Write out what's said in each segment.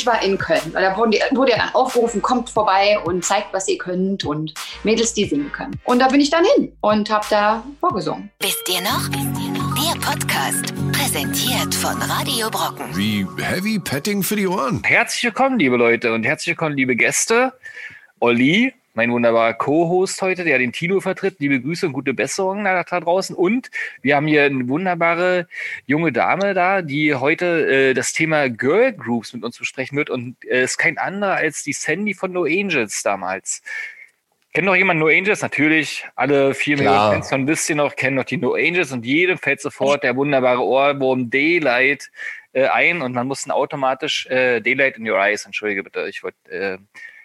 ich war in Köln. Weil da wurde, wurde ja dann aufgerufen, kommt vorbei und zeigt, was ihr könnt und Mädels, die singen können. Und da bin ich dann hin und habe da vorgesungen. Wisst ihr noch? Wisst ihr noch? Der Podcast, präsentiert von Radio Brocken. Wie Heavy Petting für die Ohren. Herzlich willkommen, liebe Leute, und herzlich willkommen, liebe Gäste. Olli, mein wunderbarer Co-Host heute, der den Tino vertritt. Liebe Grüße und gute Besserung da, da draußen. Und wir haben hier eine wunderbare junge Dame da, die heute äh, das Thema Girl Groups mit uns besprechen wird. Und es äh, ist kein anderer als die Sandy von No Angels damals. Kennt noch jemand No Angels? Natürlich, alle vier Millionen Fans von wisst ihr noch, kennen noch die No Angels und jedem fällt sofort der wunderbare Ohrwurm Daylight äh, ein und man muss dann automatisch äh, Daylight in Your Eyes, entschuldige bitte, ich wollte äh,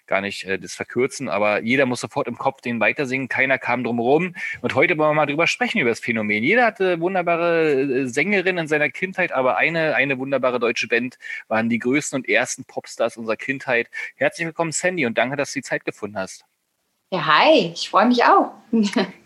gar nicht äh, das verkürzen, aber jeder muss sofort im Kopf den weitersingen, keiner kam drum rum. Und heute wollen wir mal drüber sprechen, über das Phänomen. Jeder hatte wunderbare äh, Sängerinnen in seiner Kindheit, aber eine, eine wunderbare deutsche Band waren die größten und ersten Popstars unserer Kindheit. Herzlich willkommen, Sandy, und danke, dass du die Zeit gefunden hast. Ja, hi, ich freue mich auch.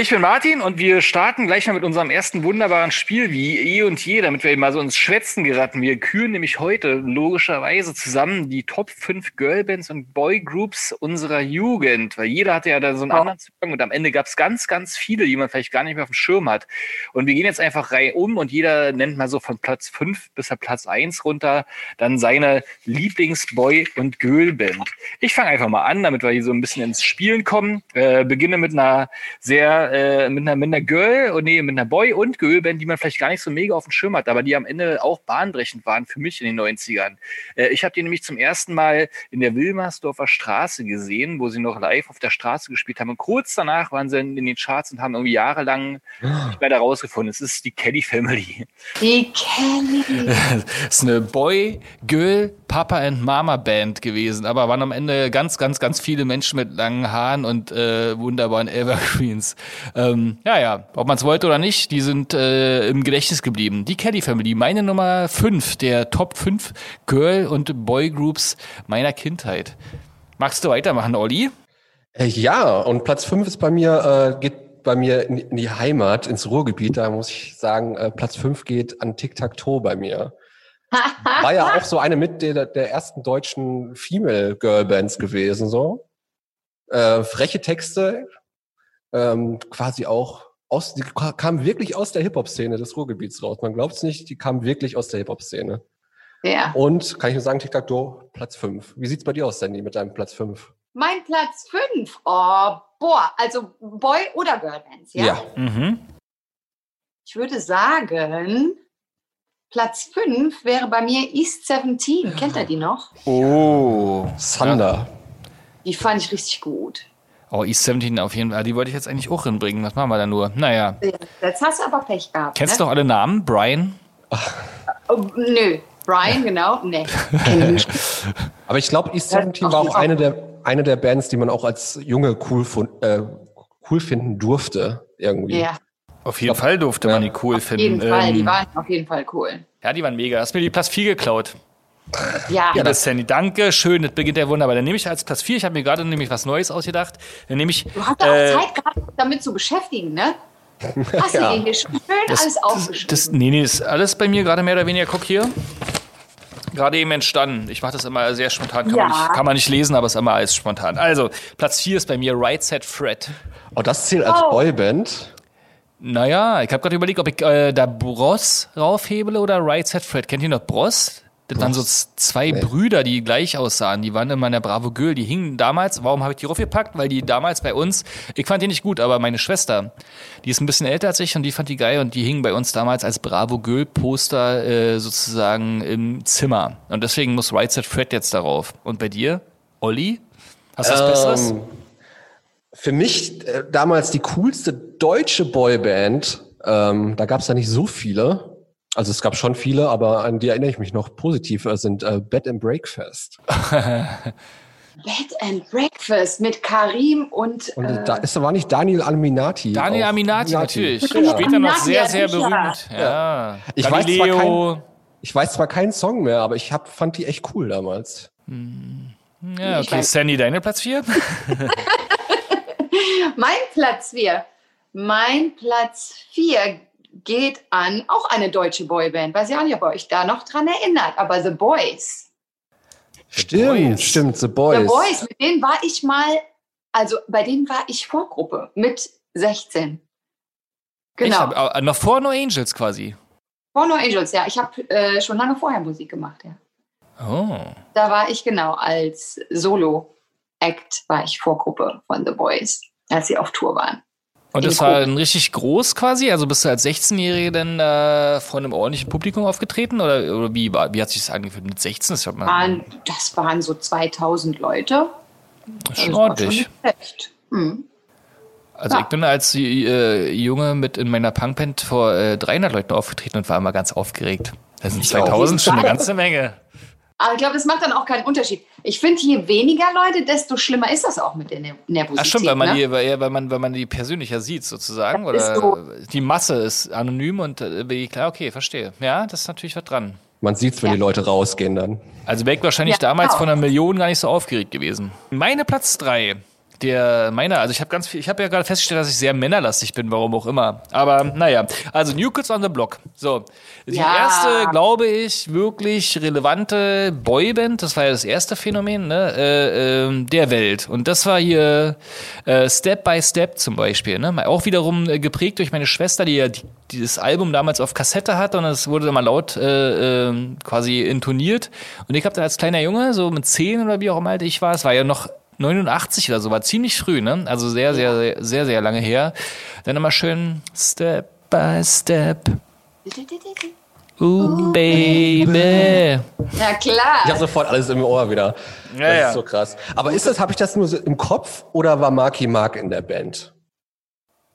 Ich bin Martin und wir starten gleich mal mit unserem ersten wunderbaren Spiel wie eh und je, damit wir mal so ins Schwätzen geraten. Wir küren nämlich heute logischerweise zusammen die Top 5 Girlbands und Boygroups unserer Jugend, weil jeder hatte ja da so einen oh. anderen Zugang und am Ende gab es ganz, ganz viele, die man vielleicht gar nicht mehr auf dem Schirm hat. Und wir gehen jetzt einfach rein um und jeder nennt mal so von Platz 5 bis Platz 1 runter dann seine Lieblingsboy- und Girlband. Ich fange einfach mal an, damit wir hier so ein bisschen ins Spielen kommen. Äh, beginne mit einer sehr äh, mit, einer, mit einer Girl, oh nee, mit einer Boy- und Girl-Band, die man vielleicht gar nicht so mega auf dem Schirm hat, aber die am Ende auch bahnbrechend waren für mich in den 90ern. Äh, ich habe die nämlich zum ersten Mal in der Wilmersdorfer Straße gesehen, wo sie noch live auf der Straße gespielt haben. Und kurz danach waren sie in, den Charts und haben irgendwie jahrelang oh. nicht mehr da rausgefunden. Es ist die Kelly Family. Die Kelly. das ist eine Boy, Girl, Papa and Mama Band gewesen, aber waren am Ende ganz, ganz, ganz viele Menschen mit langen Haaren und äh, wunderbaren Evergreens. Ähm, ja, ja, ob man es wollte oder nicht, die sind äh, im Gedächtnis geblieben. Die Kelly Family, meine Nummer 5 der Top 5 Girl- und Boy-Groups meiner Kindheit. Magst du weitermachen, Olli? Äh, ja, und Platz 5 ist bei mir, äh, geht bei mir in die Heimat, ins Ruhrgebiet. Da muss ich sagen, äh, Platz 5 geht an Tic-Tac-Toe bei mir. War ja auch so eine mit der, der ersten deutschen Female Girl Bands gewesen, so. Äh, freche Texte, ähm, quasi auch aus, die kam wirklich aus der Hip-Hop-Szene des Ruhrgebiets raus. Man glaubt es nicht, die kam wirklich aus der Hip-Hop-Szene. Ja. Und kann ich nur sagen, Tic-Tac-Toe, Platz 5. Wie sieht's bei dir aus, Sandy, mit deinem Platz 5? Mein Platz 5? Oh, boah, also Boy- oder Girl-Bands, ja? Ja. Mhm. Ich würde sagen, Platz 5 wäre bei mir East 17. Kennt ihr die noch? Oh, Thunder. Ja. Die fand ich richtig gut. Oh, East 17 auf jeden Fall. Die wollte ich jetzt eigentlich auch hinbringen. Was machen wir da nur? Naja. Jetzt hast du aber Pech gehabt. Kennst ne? du doch alle Namen? Brian? Oh, nö. Brian, genau. Nee. aber ich glaube, East 17 war auch eine der, eine der Bands, die man auch als Junge cool, äh, cool finden durfte. Irgendwie. Ja. Auf jeden Fall durfte ja. man die cool finden. Auf jeden Fall, die ähm, waren auf jeden Fall cool. Ja, die waren mega. Hast mir die Platz 4 geklaut. Ja. Ja, das Sandy. Danke, schön. Das beginnt ja wunderbar. Dann nehme ich als Platz 4, ich habe mir gerade nämlich was Neues ausgedacht. Dann nehme ich. Du hast äh, auch Zeit gehabt, damit zu beschäftigen, ne? Hast ja. du dir schön das, alles aufgeschrieben? Das, nee, nee, ist alles bei mir gerade mehr oder weniger. Guck hier. Gerade eben entstanden. Ich mache das immer sehr spontan. Kann, ja. man nicht, kann man nicht lesen, aber es ist immer alles spontan. Also, Platz 4 ist bei mir Right Set Fred. Oh, das zählt als oh. Boyband? Naja, ich habe gerade überlegt, ob ich äh, da Bros raufhebele oder Right Set Fred. Kennt ihr noch Bros? Das waren so zwei nee. Brüder, die gleich aussahen. Die waren immer in der Bravo Girl. Die hingen damals, warum habe ich die raufgepackt? Weil die damals bei uns, ich fand die nicht gut, aber meine Schwester, die ist ein bisschen älter als ich und die fand die geil und die hingen bei uns damals als Bravo Girl Poster äh, sozusagen im Zimmer. Und deswegen muss Right Set Fred jetzt darauf. Und bei dir, Olli? Hast du was ähm, Besseres? Für mich äh, damals die coolste deutsche Boyband, ähm, da gab es ja nicht so viele. Also es gab schon viele, aber an die erinnere ich mich noch positiv, äh, sind äh, Bed and Breakfast. Bed and Breakfast mit Karim und. Und äh, da ist, war nicht Daniel Aminati. Daniel Aminati, natürlich. Ja. Später noch sehr, sehr berühmt. Ja. Ich, weiß zwar kein, ich weiß zwar keinen Song mehr, aber ich hab, fand die echt cool damals. Hm. Ja, okay. Sandy, deine Platz 4? mein Platz 4. Mein Platz 4 geht an auch eine deutsche Boyband. Weiß ich auch nicht, ob ihr euch da noch dran erinnert, aber The Boys. Stimmt, Boys. stimmt, The Boys. The Boys, mit denen war ich mal, also bei denen war ich Vorgruppe mit 16. Ich Genau. hab, äh, noch vor No Angels quasi. Porno Angels, ja. Ich habe äh, schon lange vorher Musik gemacht, ja. Oh. Da war ich genau als Solo-Act, war ich Vorgruppe von The Boys, als sie auf Tour waren. Und das war dann richtig groß quasi? Also bist du als 16-Jährige dann äh, vor einem ordentlichen Publikum aufgetreten? Oder, oder wie, war, wie hat sich das angefühlt? Mit 16 ist ja mal Waren, das waren so 2000 Leute. schon Das war ordentlich. schon schlecht. Hm. Also Ja. ich bin als äh, Junge mit in meiner Punkband vor äh, 300 Leuten aufgetreten und war immer ganz aufgeregt. Das sind Ich 2000 auch. schon eine ganze Menge. Aber ich glaube, das macht dann auch keinen Unterschied. Ich finde, je weniger Leute, desto schlimmer ist das auch mit der Ne- Nervosität. Ach stimmt, weil man, ne? die, weil, ja, weil, man, weil man die persönlicher sieht sozusagen. Das ist Oder so. die Masse ist anonym und äh, wie- klar, okay, verstehe. Ja, das ist natürlich was dran. Man sieht's, wenn Ja. die Leute rausgehen dann. Also wäre ich wahrscheinlich Ja, damals genau. von einer Million gar nicht so aufgeregt gewesen. Meine Platz drei. Der, meiner, also ich habe ganz viel, ich habe ja gerade festgestellt, dass ich sehr männerlastig bin, warum auch immer. Aber naja, also New Kids on the Block. So, die Ja. erste, glaube ich, wirklich relevante Boyband, das war ja das erste Phänomen ne, äh, ähm, der Welt. Und das war hier äh, Step by Step zum Beispiel. Ne? Auch wiederum äh, geprägt durch meine Schwester, die ja die, dieses Album damals auf Kassette hatte und es wurde dann mal laut äh, äh, quasi intoniert. Und ich habe dann als kleiner Junge, so mit 10 oder wie auch immer alt ich war, es war ja noch 89 oder so, war ziemlich früh, ne? Also sehr, sehr, sehr, sehr, sehr lange her. Dann immer schön Step by Step. Ooh, baby. Ja, klar. Ich habe sofort alles im Ohr wieder. Ja, das ja. ist so krass. Aber ist das, habe ich das nur so im Kopf oder war Marky Mark in der Band?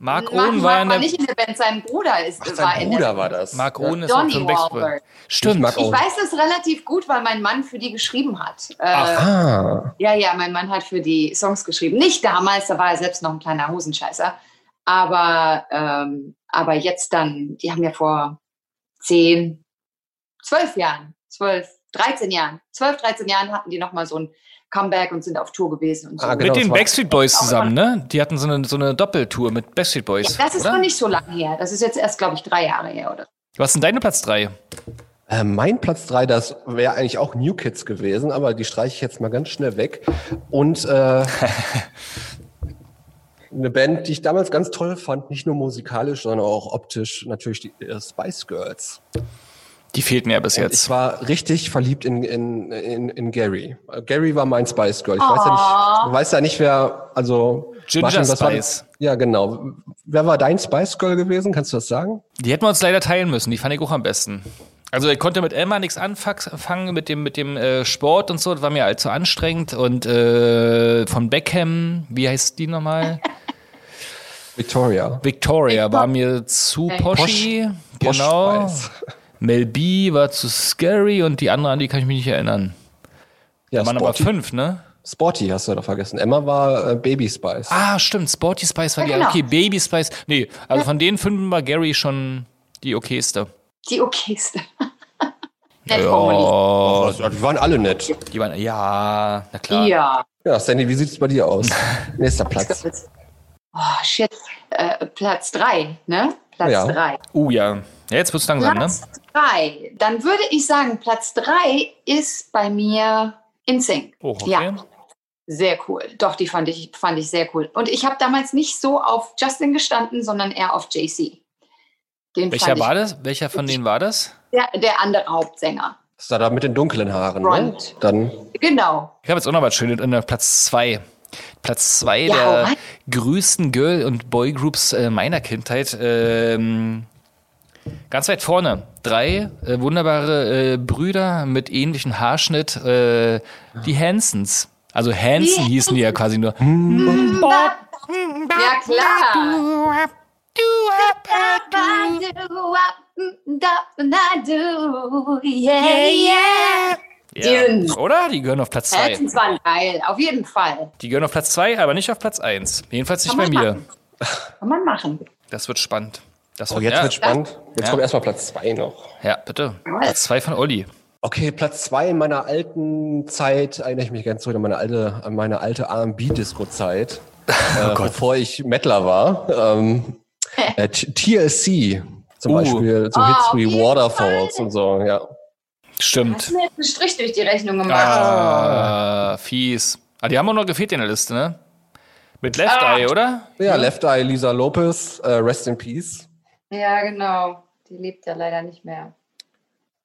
Mark Mark, Owen Mark war war in der. nicht in der Band, sein Bruder ist, Ach, war sein in Bruder der war das. Mark Ja. Owen ist auch Donny von. Wahlberg. Stimmt. Ich mag Ich Owen. weiß das relativ gut, weil mein Mann für die geschrieben hat. Äh, Ah, Ja, ja, mein Mann hat für die Songs geschrieben. Nicht damals, da war er selbst noch ein kleiner Hosenscheißer. Aber, ähm, aber jetzt dann, die haben ja vor 10, 12 Jahren, 12, 13 Jahren, 12, 13 Jahren hatten die nochmal so ein Comeback und sind auf Tour gewesen und so. Ah, genau. Mit den Backstreet Boys zusammen, ne? Die hatten so eine, so eine Doppeltour mit Backstreet Boys. das ist oder? noch nicht so lange her. Das ist jetzt erst, glaube ich, drei Jahre her, oder? Was ist denn deine Platz 3? äh, mein Platz drei, das wäre eigentlich auch New Kids gewesen, aber die streiche ich jetzt mal ganz schnell weg. Und äh, eine Band, die ich damals ganz toll fand, nicht nur musikalisch, sondern auch optisch, natürlich die äh, Spice Girls. Die fehlt mir bis Und jetzt. ich war richtig verliebt in, in, in, in Gary. Gary war mein Spice Girl. Ich weiß ja nicht, ich weiß ja nicht, wer, also. Ginger Martin, Spice. das? Ja, genau. Wer war dein Spice Girl gewesen? Kannst du das sagen? Die hätten wir uns leider teilen müssen. Die fand ich auch am besten. Also ich konnte mit Emma nichts anfangen mit dem mit dem äh, Sport und so. Das war mir allzu anstrengend. Und äh, von Beckham, wie heißt die nochmal? Victoria. Victoria war mir zu poshy. Posh Genau. Spice. Mel B war zu scary und die andere, an die kann ich mich nicht erinnern. Ja, Da waren aber fünf, ne? Sporty hast du doch vergessen. Emma war äh, Baby Spice. Ah, stimmt. Sporty Spice war Ja, die. genau. Okay, Baby Spice. Nee, also von den fünf war Gary schon die okayste. Die okayste. Nett formuliert. Ja, Also, die waren alle nett. die waren, ja, na klar. Ja. Ja, Sandy, wie sieht's bei dir aus? Nächster Platz. Oh, shit. Äh, Platz drei, ne? Platz Ja. drei. Uh, ja. Ja, jetzt wird's langsam, ne? Drei. Dann würde ich sagen, Platz drei ist bei mir InSync. Oh, okay. Ja, sehr cool. Doch, die fand ich, fand ich sehr cool. Und ich habe damals nicht so auf Justin gestanden, sondern eher auf JC. Den Welcher war das? Welcher von denen war das? der, der andere Hauptsänger. Das ist da mit den dunklen Haaren, ne? Dann Genau. Ich habe jetzt auch noch was Schönes in der Platz zwei. Platz zwei Ja, hau der rein. größten Girl- und Boygroups äh, meiner Kindheit. Ähm, ganz weit vorne. Drei äh, wunderbare äh, Brüder mit ähnlichem Haarschnitt. Äh, die Hansons. Also Hanson Die hießen die ja quasi nur. Ja, klar. Ja. Oder? Die gehören auf Platz zwei. Hansons waren geil, auf jeden Fall. Die gehören auf Platz zwei, aber nicht auf Platz eins. Jedenfalls nicht Kann bei mir. machen. Kann man machen. Das wird spannend. Das Oh, wird, jetzt ja, wird spannend. Jetzt Ja. kommt erstmal Platz zwei noch. ja, bitte. Platz zwei von Olli. Okay, Platz zwei in meiner alten Zeit, erinnere ich mich ganz zurück an meine alte, an meine alte R&B-Disco-Zeit, äh, bevor ich Mettler war. Ähm, äh, TLC zum Uh. Beispiel, so Ah, Hits wie jeden Waterfalls Fall. und so, ja. Stimmt. Hast du mir jetzt einen Strich durch die Rechnung gemacht? Ah, fies. Ah, die haben auch noch gefehlt in der Liste, ne? Mit Left Ah. Eye, oder? Ja, Left Eye, Lisa Lopez, äh, Rest in Peace. Ja, genau. Die lebt ja leider nicht mehr.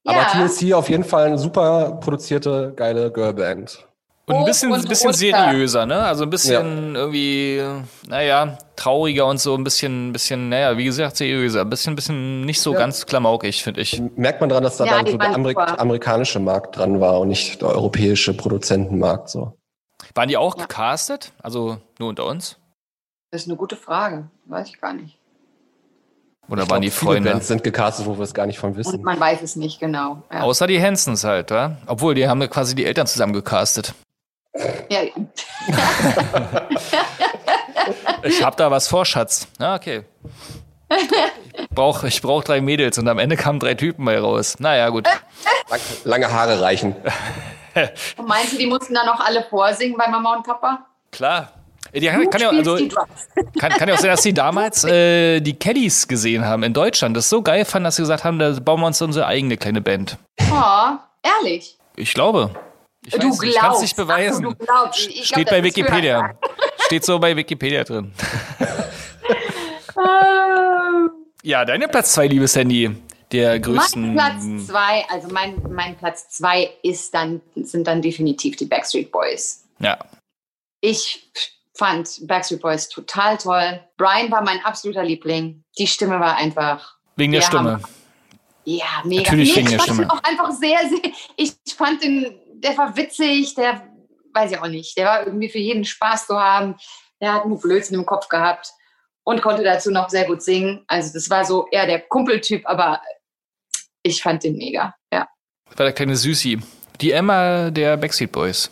Aber ja. TLC auf jeden Fall eine super produzierte, geile Girlband. Und ein bisschen, und bisschen seriöser, ne? Also ein bisschen irgendwie, naja, trauriger und so, ein bisschen, bisschen, naja, wie gesagt, seriöser. Ein bisschen, bisschen nicht so ganz klamaukig, finde ich. Merkt man dran, dass da Ja, dann so der Amerik super. amerikanische Markt dran war und nicht der europäische Produzentenmarkt so. Waren die auch Ja. gecastet? Also nur unter uns? Das ist eine gute Frage. Weiß ich gar nicht. Oder Ich waren glaub, die viele Freunde? Bands sind gecastet, wo wir es gar nicht von Und wissen. man weiß es nicht genau. Ja. Außer die Hansons halt, wa? Obwohl, die haben ja quasi die Eltern zusammen gecastet. Ja, Ich hab da was vor, Schatz. Ja, okay. Brauch, ich brauch drei Mädels und am Ende kamen drei Typen bei raus. Naja, gut. Lang, lange Haare reichen. Und meinst du, die mussten dann noch alle vorsingen bei Mama und Papa? Klar. Die kann, ja, also, kann, kann ja auch sein, dass sie damals äh, die Kellys gesehen haben in Deutschland. Das so geil fanden, dass sie gesagt haben, da bauen wir uns unsere eigene kleine Band. Oh, ehrlich. Ich glaube. Ich du weiß nicht, glaubst. ich kann es nicht beweisen. So, glaubst. Glaub, Steht bei Wikipedia. Steht so bei Wikipedia drin. Ja, deine Platz zwei, liebes Handy. Der größten. Mein Platz zwei, also mein, mein Platz zwei ist dann, sind dann definitiv die Backstreet Boys. Ja. Ich fand Backstreet Boys total toll. Brian war mein absoluter Liebling. Die Stimme war einfach, Wegen der Stimme. Hammer. ja, mega. Natürlich wegen ich der fand Stimme. ihn auch einfach sehr, sehr, ich fand den, der war witzig, der, weiß ich auch nicht, der war irgendwie für jeden Spaß zu haben. Der hat nur Blödsinn im Kopf gehabt und konnte dazu noch sehr gut singen. Also das war so eher der Kumpeltyp, aber ich fand den mega, ja. War der kleine Süßi. Die Emma der Backstreet Boys.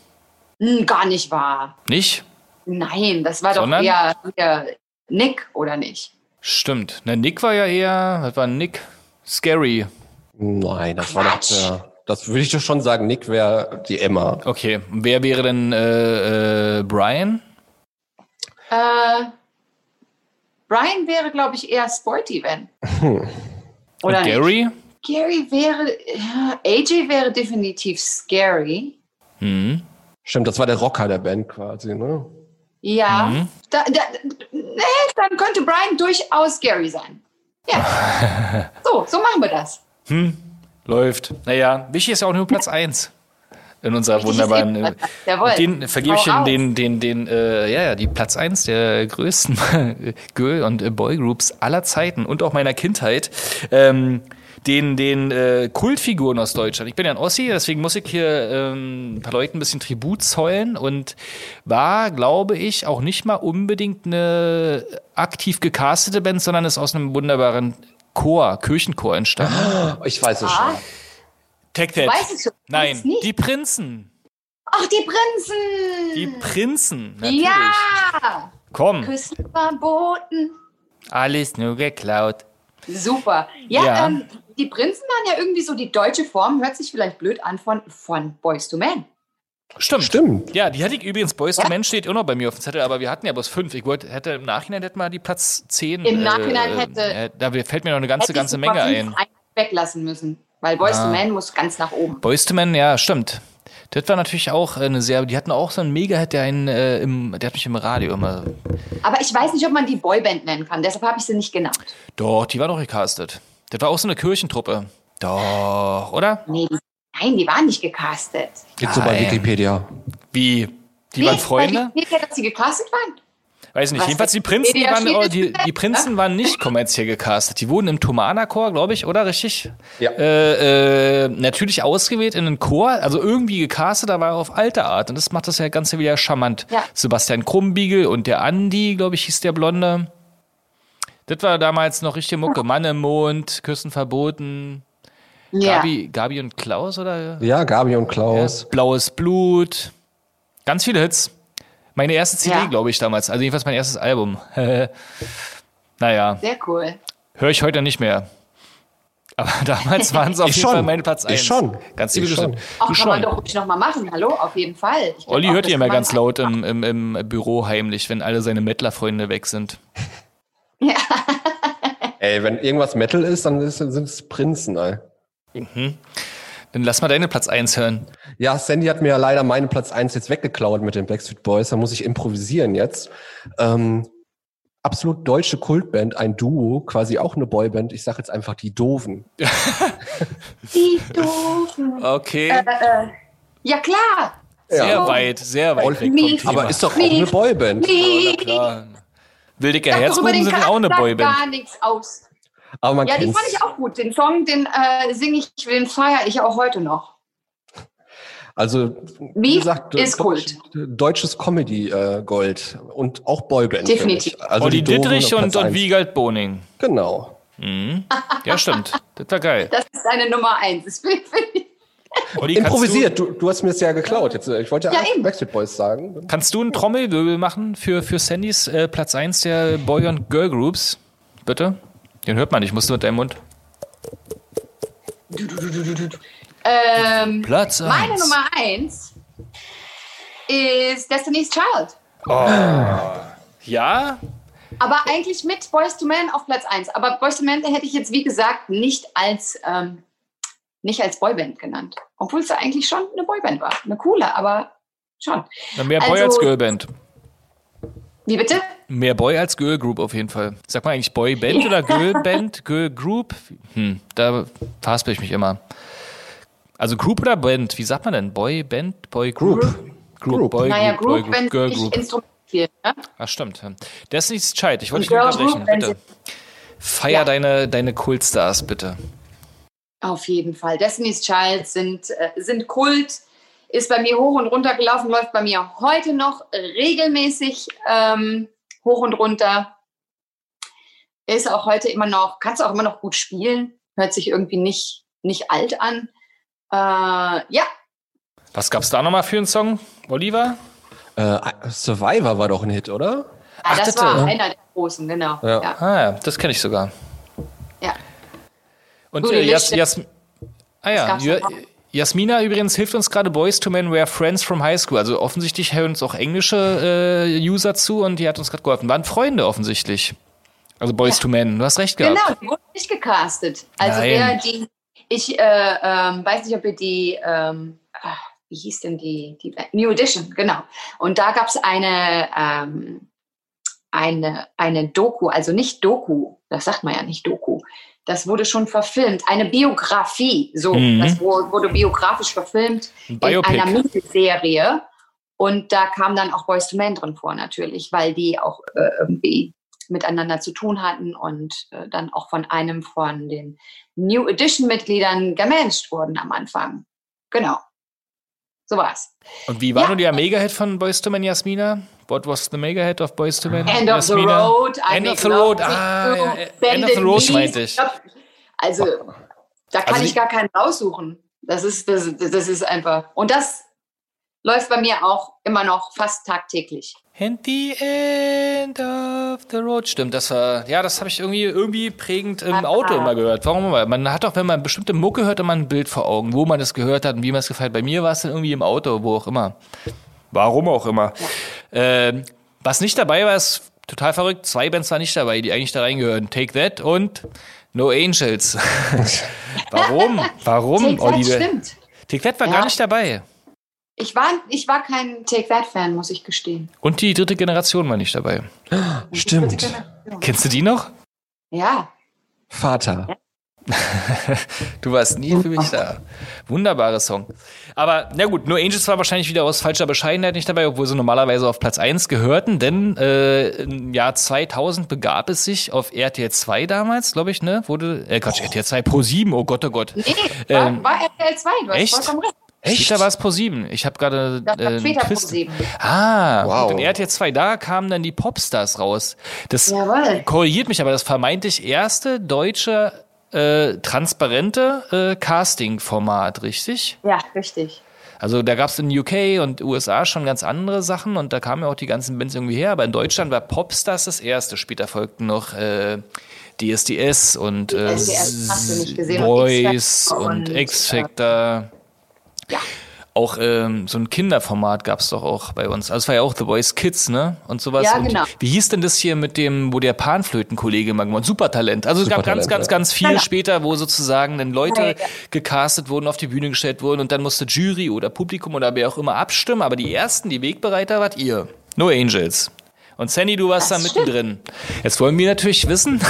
Hm, gar nicht wahr. Nicht? Nein, das war Sondern? doch eher, eher Nick, oder nicht? Stimmt. Na, Nick war ja eher, was war Nick? Scary. Nein, das war doch Quatsch. der, das würde ich doch schon sagen, Nick wäre die Emma. Okay. Wer wäre denn äh, äh, Brian? Äh, Brian wäre, glaube ich, eher sporty, wenn. Oder Und nicht? Gary? Gary wäre, ja, AJ wäre definitiv scary. Hm. Stimmt, das war der Rocker der Band quasi, ne? Ja, Mhm. da, da, nee, dann könnte Brian durchaus scary sein. Ja, so, so machen wir das. Läuft. Naja, wichtig ist ja auch nur Platz 1 in unserer wunderbaren. Äh. Jawohl. den vergebe ich den, den, den, den äh, ja, ja, die Platz 1 der größten Girl- und äh, Boygroups aller Zeiten und auch meiner Kindheit. Ähm, den, den äh, Kultfiguren aus Deutschland. Ich bin ja ein Ossi, deswegen muss ich hier ähm, ein paar Leuten ein bisschen Tribut zollen und war, glaube ich, auch nicht mal unbedingt eine aktiv gecastete Band, sondern ist aus einem wunderbaren Chor, Kirchenchor entstanden. Ich weiß es Ah, schon. Tech schon, Nein, die Prinzen. Ach, die Prinzen! Die Prinzen, natürlich. ja! Komm, Küssen verboten. alles nur geklaut. Super. Ja, Ja. Ähm, die Prinzen waren ja irgendwie so die deutsche Form, hört sich vielleicht blöd an, von, von Boys to Men. Stimmt. Stimmt. Ja, die hatte ich übrigens, Boys to Ja. Men steht auch noch bei mir auf dem Zettel, aber wir hatten ja bloß fünf. Ich wollte, hätte im Nachhinein hätte mal die Platz zehn. Im Nachhinein äh, hätte- äh, da fällt mir noch eine ganze, ganze ich Menge ein. Weglassen müssen. Weil Boys Ah. to Men muss ganz nach oben. Boys to Men, ja, stimmt. Das war natürlich auch eine sehr, die hatten auch so einen Mega-Hit, der einen, äh, im, der hat mich im Radio immer, Aber ich weiß nicht, ob man die Boyband nennen kann. Deshalb habe ich sie nicht genannt. doch, die war doch gecastet. Das war auch so eine Kirchentruppe. Doch, oder? Nee, nein, die waren nicht gecastet. Gibt's so bei. Wikipedia. Wie? Die nee, waren Freunde? Die, nee, dass sie gecastet waren. Weiß nicht. Was Jedenfalls die Prinzen, Wikipedia waren, oh, die, nicht, die Prinzen waren nicht kommerziell gecastet. Die wurden im Thomana-Chor, glaube ich, oder richtig? Ja. Äh, äh, natürlich ausgewählt in einen Chor, also irgendwie gecastet, aber auf alte Art. Und das macht das ja Ganze wieder charmant. Ja. Sebastian Krumbiegel und der Andi, glaube ich, hieß der Blonde. Das war damals noch richtig Mucke. Mann im Mond, Küssen verboten. Ja. Gabi, Gabi und Klaus, oder? Ja, Gabi und Klaus. Blaues Blut. Ganz viele Hits. Meine erste CD, Ja. glaube ich, damals. Also jedenfalls mein erstes Album. naja, Sehr cool. höre ich heute nicht mehr. Aber damals waren es auf Ich jeden schon. Fall meine Platz 1. Ich schon. Ganz liebe Grüße. schon. Auch Du kann man schon. doch ruhig nochmal machen. Hallo, auf jeden Fall. Olli auch, hört ihr immer man ganz laut im, im, im Büro heimlich, wenn alle seine Mettler-Freunde weg sind. Ja. Ey, wenn irgendwas Metal ist, dann sind es Prinzen, ey. Das Dann lass mal deine Platz 1 hören. Ja, Sandy hat mir ja leider meinen Platz 1 jetzt weggeklaut mit den Backstreet Boys. Da muss ich improvisieren jetzt. Ähm, absolut deutsche Kultband, ein Duo, quasi auch eine Boyband. Ich sage jetzt einfach die Doofen. Die doofen. Okay. Äh, äh, ja, klar. sehr ja. weit, sehr weit weg vom. Thema. Aber ist doch auch eine Boyband. Nee, Klar. Wildiger Herzbuben sind auch eine Boyband. gar nichts aus. Aber man Ja, die kennt's. fand ich auch gut. Den Song, den äh, singe ich, den feiere ich auch heute noch. Also, Wie wie gesagt, ist deutsch, deutsches Comedy-Gold und auch Boyband. Definitiv. Also Olli die Dittrich und, und. Wiegald Boning. Genau. Ja, stimmt. Das war geil. Das ist deine Nummer eins. Das finde ich- Olli, Improvisiert, du, du hast mir es ja geklaut. Jetzt, äh, ich wollte ja, Ja, auch eben. Backstreet Boys sagen. Du, kannst du einen Trommelwirbel machen für, für Sandys äh, Platz 1 der Boy- und Girl Groups? Bitte? Den hört man nicht, musst du mit deinem Mund. ähm, Platz meine 1. Nummer eins ist Destiny's Child. Ja? Aber eigentlich mit Boys to Men auf Platz 1. Aber Boys to Men hätte ich jetzt, wie gesagt, nicht als, ähm, nicht als Boyband genannt. Obwohl es eigentlich schon eine Boyband war. Eine coole, aber schon. Mehr Boy Also- als Girlband. Wie bitte? Mehr Boy als Girl Group auf jeden Fall. Sag mal eigentlich Boy Band oder Girl Band? Girl Group? Hm, da verhaspel ich mich immer. Also Group oder Band? Wie sagt man denn? Boy Band? Boy Group? Group. Boy naja, Group, Boy Group, wenn Girl Group. nicht Instrument spielen. Ne? Ah, stimmt. Destiny's Child. Ich wollte dich nicht unterbrechen. Group, Bitte. Feier deine, deine Kultstars, bitte. Auf jeden Fall. Destiny's Child sind, äh, sind Kult, ist bei mir hoch und runter gelaufen, läuft bei mir heute noch regelmäßig ähm, hoch und runter. Ist auch heute immer noch, kannst du auch immer noch gut spielen, hört sich irgendwie nicht, nicht alt an. Äh, ja, Was gab's da nochmal für einen Song, Oliver? Äh, Survivor war doch ein Hit, oder? ah, das das, war äh, einer der großen, genau. Ja. Ja. Ah ja, das kenne ich sogar. Ja. Und äh, Jas. Jas, ah ja, Ja-. Jasmina übrigens hilft uns gerade Boys to Men Were Friends from High School. Also offensichtlich hören uns auch englische äh, User zu und die hat uns gerade geholfen. Waren Freunde offensichtlich. Also Boys to Men. Du hast recht gehabt. Genau, die wurden nicht gecastet. Also Nein. wer die, ich äh, ähm, weiß nicht, ob ihr die, ähm, ah, wie hieß denn die, die? New Edition, genau. Und da gab es eine, ähm, eine, eine Doku, also nicht Doku, das sagt man ja nicht Doku. Das wurde schon verfilmt, eine Biografie, so, Mhm. das wurde biografisch verfilmt Ein in Biopic. einer Miniserie. Und da kam dann auch Boys to Men drin vor, natürlich, weil die auch äh, irgendwie miteinander zu tun hatten und äh, dann auch von einem von den New Edition-Mitgliedern gemanagt wurden am Anfang. Genau. So war's. Und wie war Ja. nur der Mega-Hit von Boys to Men, Jasmina? What was the Mega-Hit of Boys to Men? End of the? Road. I End of the Road. Ah, ja, End of the Road meinte ich. Also, da kann Also ich gar keinen raussuchen. Das ist, das, das ist einfach. Und das läuft bei mir auch immer noch fast tagtäglich. And the end of the road. Stimmt, das war, ja, das habe ich irgendwie, irgendwie prägend im. Auto immer gehört. Warum immer? Man hat auch, wenn man bestimmte Mucke hört, immer ein Bild vor Augen, wo man das gehört hat und wie man es gefällt. Bei mir war es dann irgendwie im Auto, wo auch immer. Warum auch immer. Ähm, was nicht dabei war, ist total verrückt. Zwei Bands waren nicht dabei, die eigentlich da reingehören. Take That und No Angels. Warum? Warum, Take That Oliver? stimmt. Take That war Ja. gar nicht dabei. Ich war, ich war kein Take That-Fan, muss ich gestehen. Und die dritte Generation war nicht dabei. Stimmt. Kennst du die noch? Ja. Vater. Du warst nie für mich da. Wunderbarer Song. Aber na gut, nur Angels war wahrscheinlich wieder aus falscher Bescheidenheit nicht dabei, obwohl sie normalerweise auf Platz 1 gehörten, denn äh, im Jahr 2000 begab es sich auf RTL 2 damals, glaube ich, ne? Wurde, äh, Quatsch, RTL 2 Pro 7, oh Gott, oh Gott. Nee, war, Ähm, war RTL 2, du hast echt? vollkommen recht. Später war es Pro 7. Ich habe gerade äh, später Pro Twist. 7. Ah, Wow. und in RTL 2, da kamen dann die Popstars raus. Das Jawohl. korrigiert mich aber das vermeintlich erste deutsche äh, transparente äh, Casting-Format, richtig? Ja, richtig. Also da gab es in UK und USA schon ganz andere Sachen und da kamen ja auch die ganzen Bands irgendwie her, aber in Deutschland war Popstars das erste. Später folgten noch äh, DSDS und äh, DSDS gesehen und Boys und und, X-Factor. Ja. Auch ähm, so ein Kinderformat gab es doch auch bei uns. Also es war ja auch The Voice Kids, ne? Und sowas. Ja, und genau. Wie hieß denn das hier mit dem, wo der Panflötenkollege mal gewonnen Supertalent. Also es gab ganz, Supertalent, ganz, ja. ganz viel Genau. später, wo sozusagen dann Leute Ja, ja. gecastet wurden, auf die Bühne gestellt wurden und dann musste Jury oder Publikum oder wer auch immer abstimmen. Aber die ersten, die Wegbereiter wart ihr. No Angels. Und Sandy, du warst Das da mittendrin. Jetzt wollen wir natürlich wissen,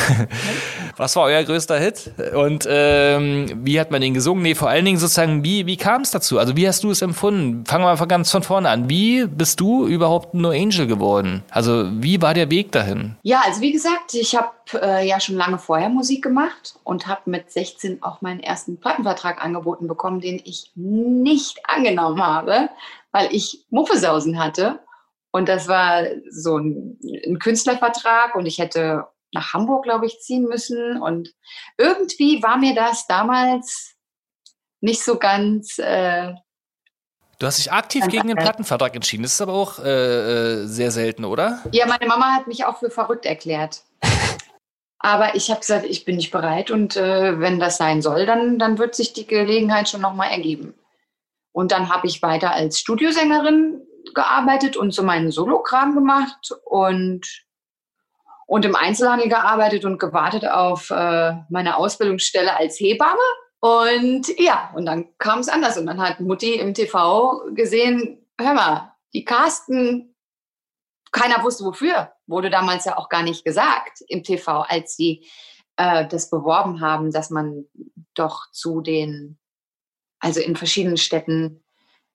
was war euer größter Hit? Und ähm, wie hat man den gesungen? Nee, vor allen Dingen sozusagen, wie, wie kam es dazu? Also wie hast du es empfunden? Fangen wir mal ganz von vorne an. Wie bist du überhaupt No Angel geworden? Also wie war der Weg dahin? Ja, also wie gesagt, ich habe äh, ja schon lange vorher Musik gemacht und habe mit 16 auch meinen ersten Plattenvertrag angeboten bekommen, den ich nicht angenommen habe, weil ich Muffesausen hatte. Und das war so ein, ein Künstlervertrag und ich hätte nach Hamburg, glaube ich, ziehen müssen. Und irgendwie war mir das damals nicht so ganz äh, Du hast dich aktiv gegen den Plattenvertrag entschieden. Das ist aber auch äh, äh, sehr selten, oder? Ja, meine Mama hat mich auch für verrückt erklärt. Aber ich habe gesagt, ich bin nicht bereit und äh, wenn das sein soll, dann, dann wird sich die Gelegenheit schon nochmal ergeben. Und dann habe ich weiter als Studiosängerin gearbeitet und so meinen Solokram gemacht und, und im Einzelhandel gearbeitet und gewartet auf äh, meine Ausbildungsstelle als Hebamme. Und ja, und dann kam es anders. Und dann hat Mutti im TV gesehen, hör mal, die Carsten keiner wusste wofür. Wurde damals ja auch gar nicht gesagt im TV, als sie äh, das beworben haben, dass man doch zu den, also in verschiedenen Städten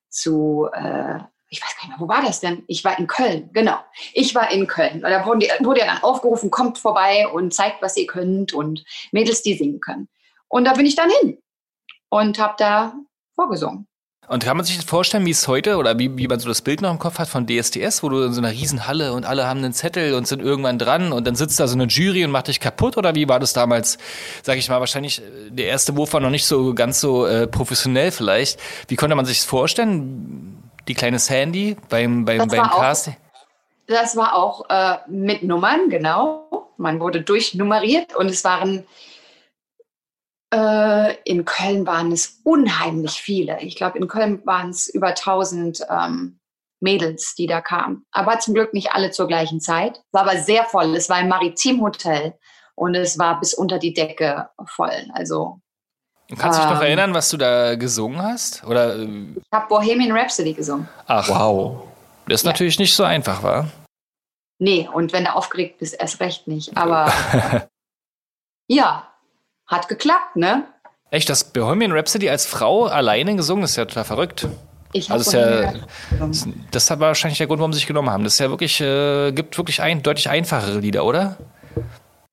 zu, äh, ich weiß gar nicht mehr, wo war das denn? Ich war in Köln, genau. Ich war in Köln. Und da wurde, wurde ja dann aufgerufen, kommt vorbei und zeigt, was ihr könnt und Mädels, die singen können. Und da bin ich dann hin und habe da vorgesungen. Und kann man sich vorstellen, wie es heute oder wie, wie man so das Bild noch im Kopf hat von DSDS, wo du in so einer Riesenhalle und alle haben einen Zettel und sind irgendwann dran und dann sitzt da so eine Jury und macht dich kaputt oder wie war das damals, sag ich mal, wahrscheinlich äh, der erste Wurf war noch nicht so ganz so äh, professionell vielleicht. Wie konnte man sich das vorstellen? Die kleine Sandy beim, beim, Das beim war auch- Casting? Das war auch äh, mit Nummern, genau. Man wurde durchnummeriert und es waren äh, in Köln waren es unheimlich viele. Ich glaube, in Köln waren es über 1000 ähm, Mädels, die da kamen. Aber zum Glück nicht alle zur gleichen Zeit. War aber sehr voll. Es war ein Maritimhotel und es war bis unter die Decke voll. Also Und kannst du dich noch ähm, erinnern, was du da gesungen hast? Oder äh, ich habe Bohemian Rhapsody gesungen. ach, Wow. das ist Ja. natürlich nicht so einfach, war. Nee, und wenn du aufgeregt bist, erst recht nicht. Aber ja, hat geklappt, ne? Echt, das Bohemian Rhapsody als Frau alleine gesungen, das ist ja total verrückt. Ich Also ist ja, das war wahrscheinlich der Grund, warum sie sich genommen haben. Das ist ja wirklich, äh, gibt wirklich ein, deutlich einfachere Lieder, oder?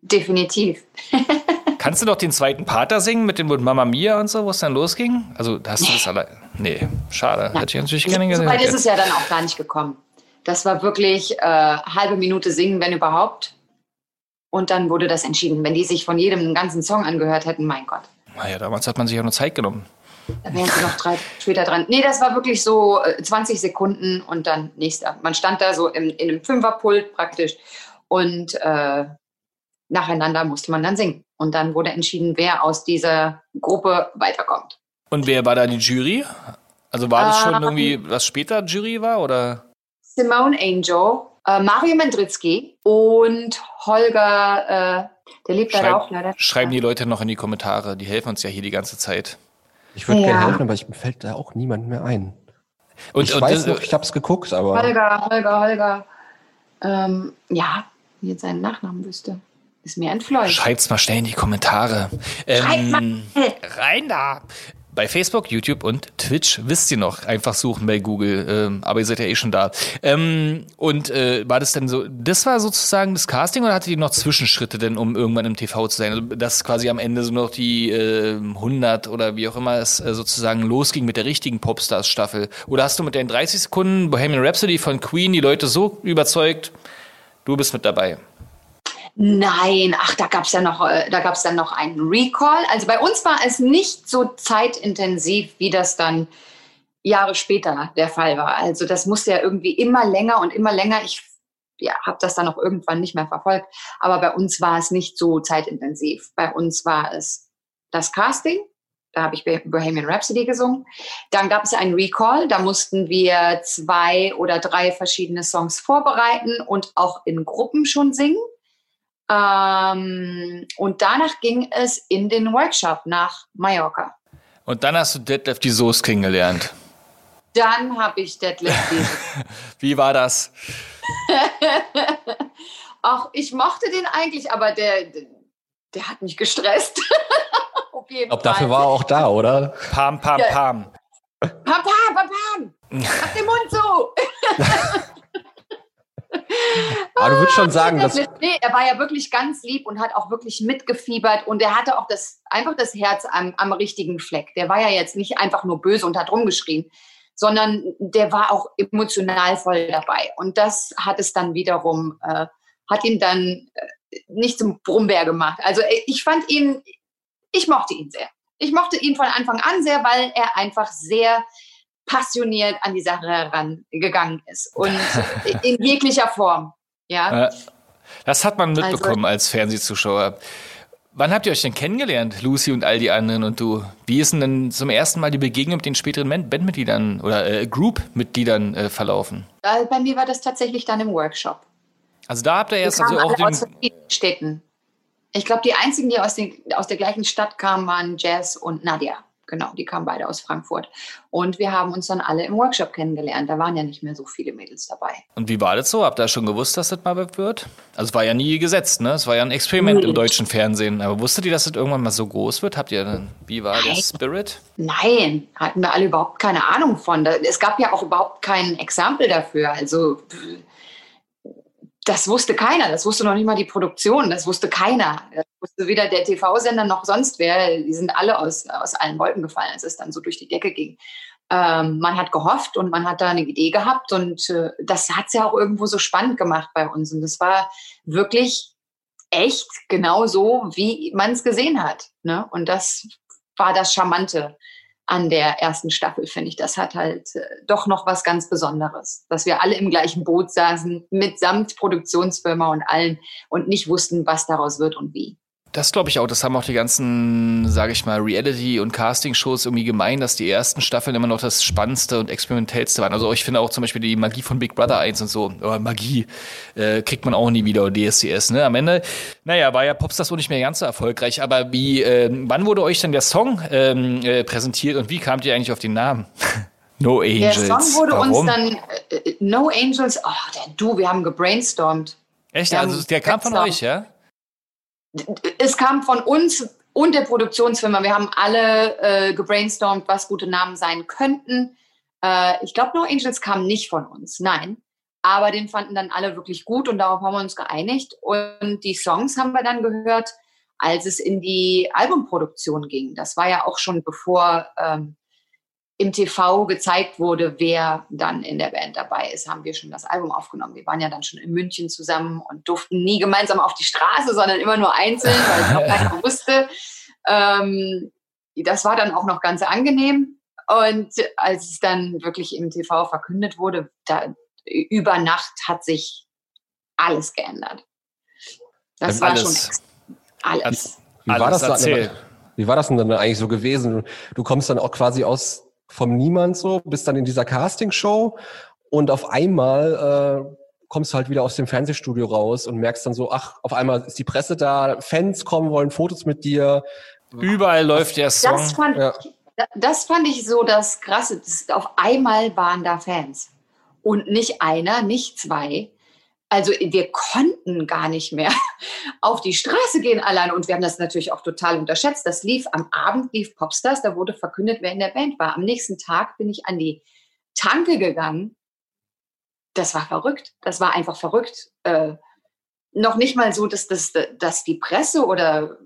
Definitiv. Kannst du noch den zweiten Part da singen mit dem mit Mama Mia und so, wo es dann losging? Also hast du das allein? Nee, schade. Hätte ich natürlich gerne So weit ist gesehen. es ja dann auch gar nicht gekommen. Das war wirklich äh, halbe Minute singen, wenn überhaupt. Und dann wurde das entschieden. Wenn die sich von jedem einen ganzen Song angehört hätten, mein Gott, Naja, damals hat man sich ja nur Zeit genommen. da wären sie noch drei später dran. Nee, das war wirklich so äh, 20 Sekunden und dann nächster. Man stand da so im, in einem Fünferpult praktisch und äh, nacheinander musste man dann singen. Und dann wurde entschieden, wer aus dieser Gruppe weiterkommt. Und wer war da die Jury? Also war das schon Ähm. irgendwie, was später Jury war, oder? Simone Angel, äh, Mario Mendritzky und Holger, äh, der lebt leider auch leider. Schreiben die Leute noch in die Kommentare. Die helfen uns ja hier die ganze Zeit. Ich würde Ja. gerne helfen, aber ich, mir fällt da auch niemand mehr ein. Und, ich und weiß das- noch, ich habe es geguckt, aber Holger, Holger, Holger. Ähm, ja, wenn ich jetzt seinen Nachnamen wüsste. Ist mir entfleucht. Schreibt's mal schnell in die Kommentare. Schreibt mal. Ähm, rein da! Bei Facebook, YouTube und Twitch wisst ihr noch. Einfach suchen bei Google. Ähm, aber ihr seid ja eh schon da. Ähm, und äh, war das denn so, das war sozusagen das Casting oder hattet ihr noch Zwischenschritte denn, um irgendwann im TV zu sein? Also, dass quasi am Ende so noch die äh, 100 oder wie auch immer es äh, sozusagen losging mit der richtigen Popstars-Staffel? Oder hast du mit den 30 Sekunden Bohemian Rhapsody von Queen die Leute so überzeugt, du bist mit dabei? Nein, ach, da gab es ja noch, äh, da gab es dann noch einen Recall. Also bei uns war es nicht so zeitintensiv, wie das dann Jahre später der Fall war. Also das musste ja irgendwie immer länger und immer länger. Ich ja, habe das dann auch irgendwann nicht mehr verfolgt. Aber bei uns war es nicht so zeitintensiv. Bei uns war es das Casting Da habe ich Bohemian Rhapsody gesungen. Dann gab es einen Recall. Da mussten wir zwei oder drei verschiedene Songs vorbereiten und auch in Gruppen schon singen. Ähm, und danach ging es in den Workshop nach Mallorca. Und dann hast du Deadlift die Soße kennengelernt. Dann habe ich Deadlift die Wie war das? Ach, ich mochte den eigentlich, aber der, der hat mich gestresst. Auf jeden Fall. dafür war er auch da, oder? Pam, pam, pam. Pam, pam, pam, pam. Mach den Mund so. Aber du würdest schon sagen, dass. Nee, er war ja wirklich ganz lieb und hat auch wirklich mitgefiebert und er hatte auch das, einfach das Herz am, am richtigen Fleck. Der war ja jetzt nicht einfach nur böse und hat rumgeschrien, sondern der war auch emotional voll dabei. Und das hat es dann wiederum, äh, hat ihn dann äh, nicht zum Brummbär gemacht. Also äh, ich fand ihn, ich mochte ihn sehr. Ich mochte ihn von Anfang an sehr, weil er einfach sehr passioniert an die Sache herangegangen ist und in jeglicher Form. Ja. Das hat man mitbekommen also, als Fernsehzuschauer. Wann habt ihr euch denn kennengelernt, Lucy und all die anderen und du? Wie ist denn zum ersten Mal die Begegnung mit den späteren Bandmitgliedern oder äh, Group-Mitgliedern äh, verlaufen? Bei mir war das tatsächlich dann im Workshop. Also da habt ihr erst also auch den aus Städten. Ich glaube, die einzigen, die aus, den, aus der gleichen Stadt kamen, waren Jazz und Nadia. Genau, die kamen beide aus Frankfurt. Und wir haben uns dann alle im Workshop kennengelernt. Da waren ja nicht mehr so viele Mädels dabei. Und wie war das so? Habt ihr schon gewusst, dass das mal wird? Also es war ja nie gesetzt, ne? Es war ja ein Experiment nee. im deutschen Fernsehen. Aber wusstet ihr, dass das irgendwann mal so groß wird? Habt ihr dann, wie war Nein. der Spirit? Nein, hatten wir alle überhaupt keine Ahnung von. Es gab ja auch überhaupt kein Exempel dafür. Also das wusste keiner. Das wusste noch nicht mal die Produktion. Das wusste keiner. Das wusste weder der TV-Sender noch sonst wer. Die sind alle aus, aus allen Wolken gefallen, als es dann so durch die Decke ging. Ähm, man hat gehofft und man hat da eine Idee gehabt und äh, das hat es ja auch irgendwo so spannend gemacht bei uns. Und das war wirklich echt genau so, wie man es gesehen hat. Ne? Und das war das Charmante an der ersten Staffel, finde ich. Das hat halt äh, doch noch was ganz Besonderes, dass wir alle im gleichen Boot saßen, mitsamt Produktionsfirma und allen und nicht wussten, was daraus wird und wie. Das glaube ich auch. Das haben auch die ganzen, sage ich mal, Reality- und Casting-Shows irgendwie gemein, dass die ersten Staffeln immer noch das Spannendste und Experimentellste waren. Also ich finde auch zum Beispiel die Magie von Big Brother 1 und so. Oh, Magie äh, kriegt man auch nie wieder, oder DSDS. Ne? Am Ende, naja, war ja Popstars wohl nicht mehr ganz so erfolgreich. Aber wie, äh, wann wurde euch denn der Song ähm, äh, präsentiert und wie kamt ihr eigentlich auf den Namen? no Angels. Der Song wurde Warum? uns dann, äh, äh, No Angels, oh, der, du, wir haben gebrainstormt. Echt? Wir also der kam von euch, ja? Es kam von uns und der Produktionsfirma. Wir haben alle äh, gebrainstormt, was gute Namen sein könnten. Äh, ich glaube, No Angels kam nicht von uns, nein. Aber den fanden dann alle wirklich gut und darauf haben wir uns geeinigt. Und die Songs haben wir dann gehört, als es in die Albumproduktion ging. Das war ja auch schon bevor ähm, im TV gezeigt wurde, wer dann in der Band dabei ist, haben wir schon das Album aufgenommen. Wir waren ja dann schon in München zusammen und durften nie gemeinsam auf die Straße, sondern immer nur einzeln, weil es noch keiner wusste. Ähm, das war dann auch noch ganz angenehm. Und als es dann wirklich im TV verkündet wurde, da, über Nacht hat sich alles geändert. Das, war alles. schon alles. Wie war, das wie war das denn dann eigentlich so gewesen? Du kommst dann auch quasi aus vom Niemand so, bist dann in dieser Castingshow und auf einmal äh, kommst du halt wieder aus dem Fernsehstudio raus und merkst dann so, ach, auf einmal ist die Presse da, Fans kommen, wollen Fotos mit dir. Überall läuft der Song. Das fand, ja. ich, das fand ich so das Krasse. Das, auf einmal waren da Fans. Und nicht einer, nicht zwei, also wir konnten gar nicht mehr auf die Straße gehen allein und wir haben das natürlich auch total unterschätzt. Das lief am Abend, lief Popstars, da wurde verkündet, wer in der Band war. Am nächsten Tag bin ich an die Tanke gegangen. Das war verrückt. Das war einfach verrückt. Äh, noch nicht mal so, dass, dass, dass die Presse oder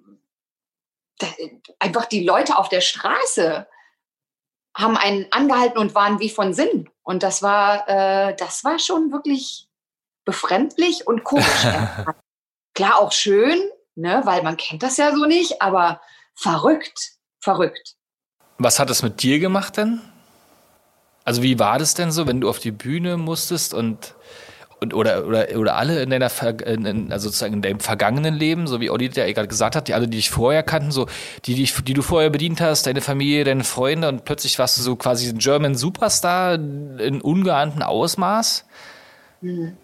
einfach die Leute auf der Straße haben einen angehalten und waren wie von Sinn. Und das war, äh, das war schon wirklich befremdlich und komisch. Klar auch schön, ne, weil man kennt das ja so nicht, aber verrückt, verrückt. Was hat es mit dir gemacht denn? Also wie war das denn so, wenn du auf die Bühne musstest und und, oder, oder, oder alle in deiner, in, also sozusagen in deinem vergangenen Leben, so wie Olli der gerade gesagt hat, die alle, die dich vorher kannten, so, die, die, die du vorher bedient hast, deine Familie, deine Freunde und plötzlich warst du so quasi ein German Superstar in ungeahnten Ausmaß? Mhm.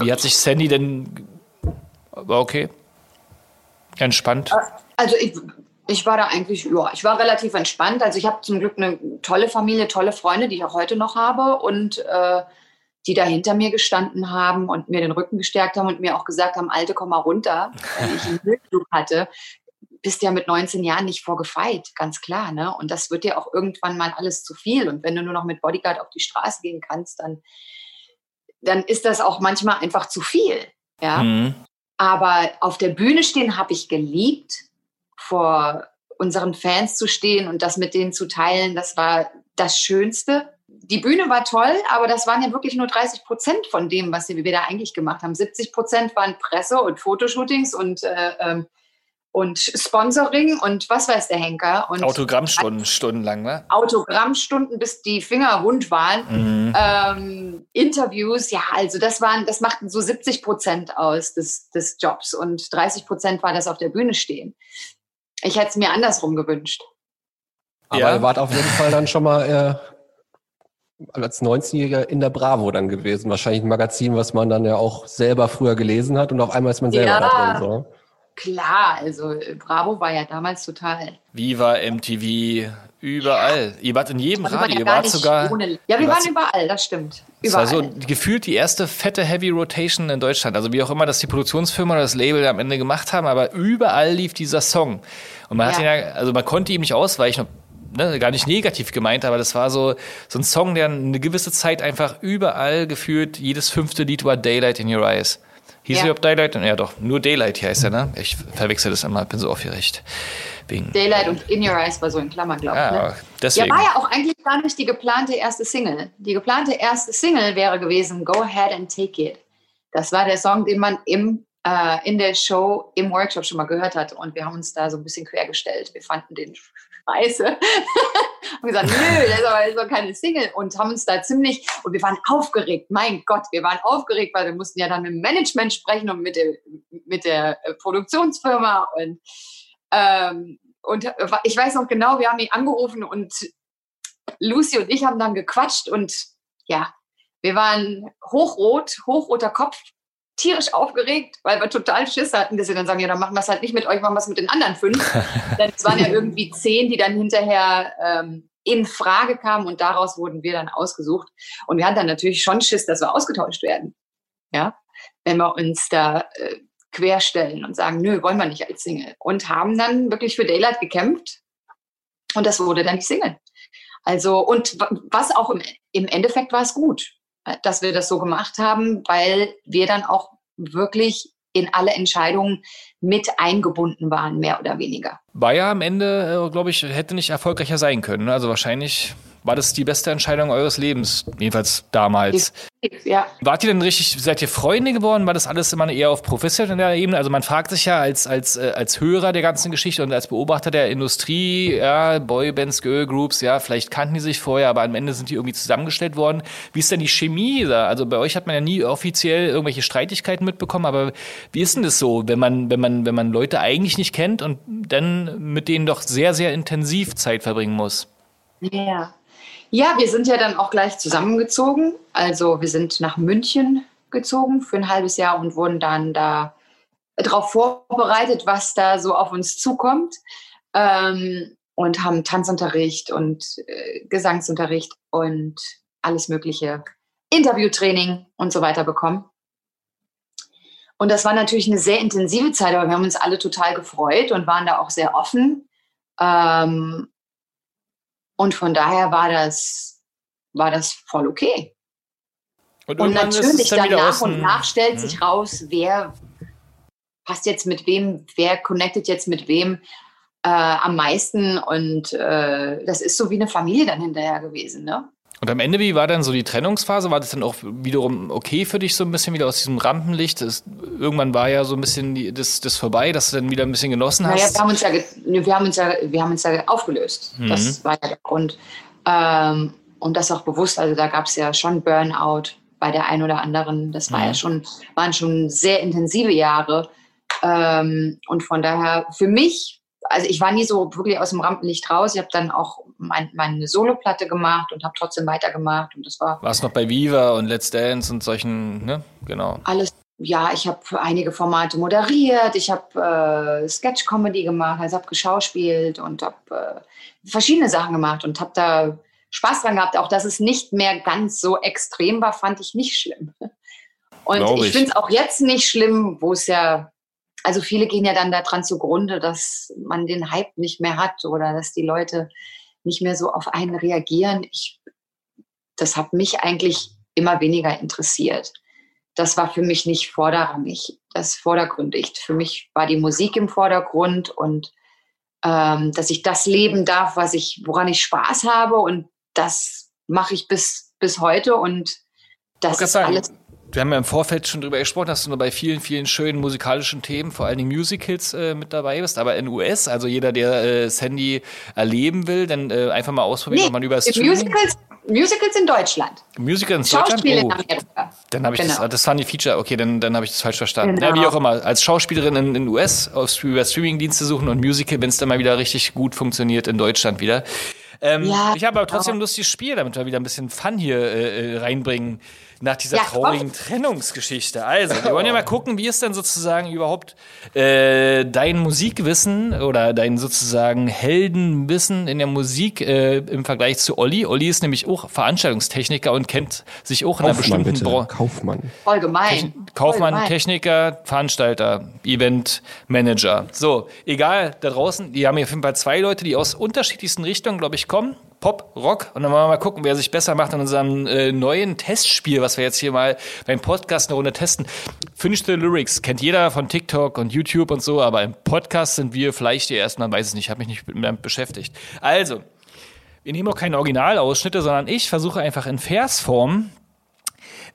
Wie hat sich Sandy denn, war okay? Entspannt? Also ich, ich war da eigentlich, ja, ich war relativ entspannt. Also ich habe zum Glück eine tolle Familie, tolle Freunde, die ich auch heute noch habe und äh, die da hinter mir gestanden haben und mir den Rücken gestärkt haben und mir auch gesagt haben, Alte, komm mal runter, wenn ich einen Höhenflug hatte. Bist ja mit 19 Jahren nicht vorgefeit, ganz klar. Ne? Und das wird dir auch irgendwann mal alles zu viel. Und wenn du nur noch mit Bodyguard auf die Straße gehen kannst, dann, dann ist das auch manchmal einfach zu viel. Ja? Mhm. Aber auf der Bühne stehen habe ich geliebt, vor unseren Fans zu stehen und das mit denen zu teilen. Das war das Schönste die Bühne war toll, aber das waren ja wirklich nur 30 Prozent von dem, was wir da eigentlich gemacht haben. 70 Prozent waren Presse und Fotoshootings und, äh, ähm, und Sponsoring und was weiß der Henker. Und Autogrammstunden stundenlang, ne? Autogrammstunden, bis die Finger wund waren. Mhm. Ähm, Interviews, ja, also das waren, das machten so 70 Prozent aus des, des Jobs und 30 Prozent war das auf der Bühne stehen. Ich hätte es mir andersrum gewünscht. Aber ja. ihr wart auf jeden Fall dann schon mal äh, als 19-Jähriger in der Bravo dann gewesen. Wahrscheinlich ein Magazin, was man dann ja auch selber früher gelesen hat und auf einmal ist man selber ja, da drin. So. Klar, also äh, Bravo war ja damals total. Viva MTV, überall. Ja. Ihr wart in jedem also Radio, ihr wart sogar. Ohne, ja, wir waren überall, das stimmt. Überall. Das war so gefühlt die erste fette Heavy Rotation in Deutschland. Also wie auch immer das die Produktionsfirma oder das Label am Ende gemacht haben, aber überall lief dieser Song. Und man ja. hat ihn ja, also man konnte ihm nicht ausweichen ne, gar nicht negativ gemeint, aber das war so, so ein Song, der eine gewisse Zeit einfach überall gefühlt, jedes fünfte Lied war Daylight in Your Eyes. Hieß ja. überhaupt Daylight? Ja, doch, nur Daylight heißt er, ne? Ich verwechsel das immer, bin so aufgeregt. Wegen Daylight und In Your Eyes war so in Klammern, glaube ich. Ja, ne? deswegen. Ja, war ja auch eigentlich gar nicht die geplante erste Single. Die geplante erste Single wäre gewesen Go Ahead and Take It. Das war der Song, den man im, äh, in der Show, im Workshop schon mal gehört hat. Und wir haben uns da so ein bisschen quergestellt. Wir fanden den scheiße. haben gesagt, nö, das ist aber so keine Single und haben uns da ziemlich, und wir waren aufgeregt, mein Gott, wir waren aufgeregt, weil wir mussten ja dann mit dem Management sprechen und mit der, mit der äh, Produktionsfirma und, ähm, und ich weiß noch genau, wir haben ihn angerufen und Lucy und ich haben dann gequatscht und ja, wir waren hochrot, hochroter Kopf, tierisch aufgeregt, weil wir total Schiss hatten, dass sie dann sagen, ja, dann machen wir es halt nicht mit euch, machen wir es mit den anderen fünf. Denn es waren ja irgendwie zehn, die dann hinterher ähm, in Frage kamen und daraus wurden wir dann ausgesucht. Und wir hatten dann natürlich schon Schiss, dass wir ausgetauscht werden. Ja, wenn wir uns da äh, querstellen und sagen, nö, wollen wir nicht als Single. Und haben dann wirklich für Daylight gekämpft. Und das wurde dann die Single. Also, und was auch im, im Endeffekt war es gut dass wir das so gemacht haben, weil wir dann auch wirklich in alle Entscheidungen mit eingebunden waren, mehr oder weniger. Ja am Ende, äh, glaube ich, hätte nicht erfolgreicher sein können. Ne? Also wahrscheinlich war das die beste Entscheidung eures Lebens, jedenfalls damals. Ja. Wart ihr denn richtig, seid ihr Freunde geworden? War das alles immer eher auf professioneller Ebene? Also man fragt sich ja als, als, äh, als Hörer der ganzen Geschichte und als Beobachter der Industrie, ja, Boybands, Girlgroups, ja, vielleicht kannten die sich vorher, aber am Ende sind die irgendwie zusammengestellt worden. Wie ist denn die Chemie da? Also bei euch hat man ja nie offiziell irgendwelche Streitigkeiten mitbekommen, aber wie ist denn das so, wenn man, wenn man, wenn man Leute eigentlich nicht kennt und dann mit denen doch sehr, sehr intensiv Zeit verbringen muss? Ja, ja, wir sind ja dann auch gleich zusammengezogen. Also wir sind nach München gezogen für ein halbes Jahr und wurden dann da darauf vorbereitet, was da so auf uns zukommt. Ähm, und haben Tanzunterricht und äh, Gesangsunterricht und alles Mögliche, Interviewtraining und so weiter bekommen. Und das war natürlich eine sehr intensive Zeit, aber wir haben uns alle total gefreut und waren da auch sehr offen. Ähm, und von daher war das, war das voll okay. Und, und natürlich dann, dann nach und nach stellt mhm. sich raus, wer passt jetzt mit wem, wer connectet jetzt mit wem äh, am meisten. Und äh, das ist so wie eine Familie dann hinterher gewesen. Ne? Und am Ende, wie war dann so die Trennungsphase? War das dann auch wiederum okay für dich, so ein bisschen wieder aus diesem Rampenlicht? Das, irgendwann war ja so ein bisschen die, das, das vorbei, dass du dann wieder ein bisschen genossen hast. Naja, wir haben uns ja, wir haben uns ja, wir haben uns ja aufgelöst. Mhm. Das war ja der Grund. Ähm, und das auch bewusst. Also da gab es ja schon Burnout bei der einen oder anderen. Das war Mhm. ja schon, waren schon sehr intensive Jahre. Ähm, und von daher, für mich, also ich war nie so wirklich aus dem Rampenlicht raus. Ich habe dann auch mein, meine Soloplatte gemacht und habe trotzdem weitergemacht. Und das war Warst noch bei Viva und Let's Dance und solchen, ne? Genau. alles, ja, ich habe einige Formate moderiert, ich habe äh, Sketch-Comedy gemacht, also habe geschauspielt und habe äh, verschiedene Sachen gemacht und habe da Spaß dran gehabt. Auch dass es nicht mehr ganz so extrem war, fand ich nicht schlimm. Und Glaub ich ich. finde es auch jetzt nicht schlimm, wo es ja, also viele gehen ja dann daran zugrunde, dass man den Hype nicht mehr hat oder dass die Leute nicht mehr so auf einen reagieren. Ich, das hat mich eigentlich immer weniger interessiert das war für mich nicht vorderrangig, das vordergründig. Für mich war die Musik im Vordergrund und ähm, dass ich das leben darf, was ich, woran ich Spaß habe und das mache ich bis, bis heute und das ist sagen, alles. Wir haben ja im Vorfeld schon drüber gesprochen, dass du nur bei vielen, vielen schönen musikalischen Themen, vor allen Dingen Musicals, äh, mit dabei bist. Aber in US, also jeder, der äh, Sandy erleben will, dann äh, einfach mal ausprobieren, ob man über Streaming. Musicals, Musicals in Deutschland. Musical in Deutschland? Schauspiel in Oh, Amerika. dann habe ich Genau. das, das waren die Feature, okay, dann, dann habe ich das falsch verstanden. Genau. Ja, wie auch immer, als Schauspielerin in den US auf, über Streamingdienste suchen und Musical, wenn es dann mal wieder richtig gut funktioniert in Deutschland wieder. Ähm, Ja, ich habe aber trotzdem ein genau. lustiges Spiel, damit wir wieder ein bisschen Fun hier äh, äh, reinbringen nach dieser Ja, traurigen Trennungsgeschichte. Also, wir wollen ja mal gucken, wie ist denn sozusagen überhaupt äh, dein Musikwissen oder dein sozusagen Heldenwissen in der Musik äh, im Vergleich zu Olli. Olli ist nämlich auch Veranstaltungstechniker und kennt sich auch in einer Kaufmann, bestimmten bitte. Branche. Kaufmann. Voll gemein. Kaufmann, Voll gemein. Techniker, Veranstalter, Eventmanager. So, egal, da draußen, die haben hier auf jeden Fall zwei Leute, die aus unterschiedlichsten Richtungen, glaube ich, kommen. Pop, Rock. Und dann wollen wir mal gucken, wer sich besser macht in unserem äh, neuen Testspiel, was wir jetzt hier mal beim Podcast eine Runde testen. Finish the Lyrics kennt jeder von TikTok und YouTube und so, aber im Podcast sind wir vielleicht die ersten, man weiß es nicht, ich habe mich nicht damit beschäftigt. Also, wir nehmen auch keine Originalausschnitte, sondern ich versuche einfach in Versform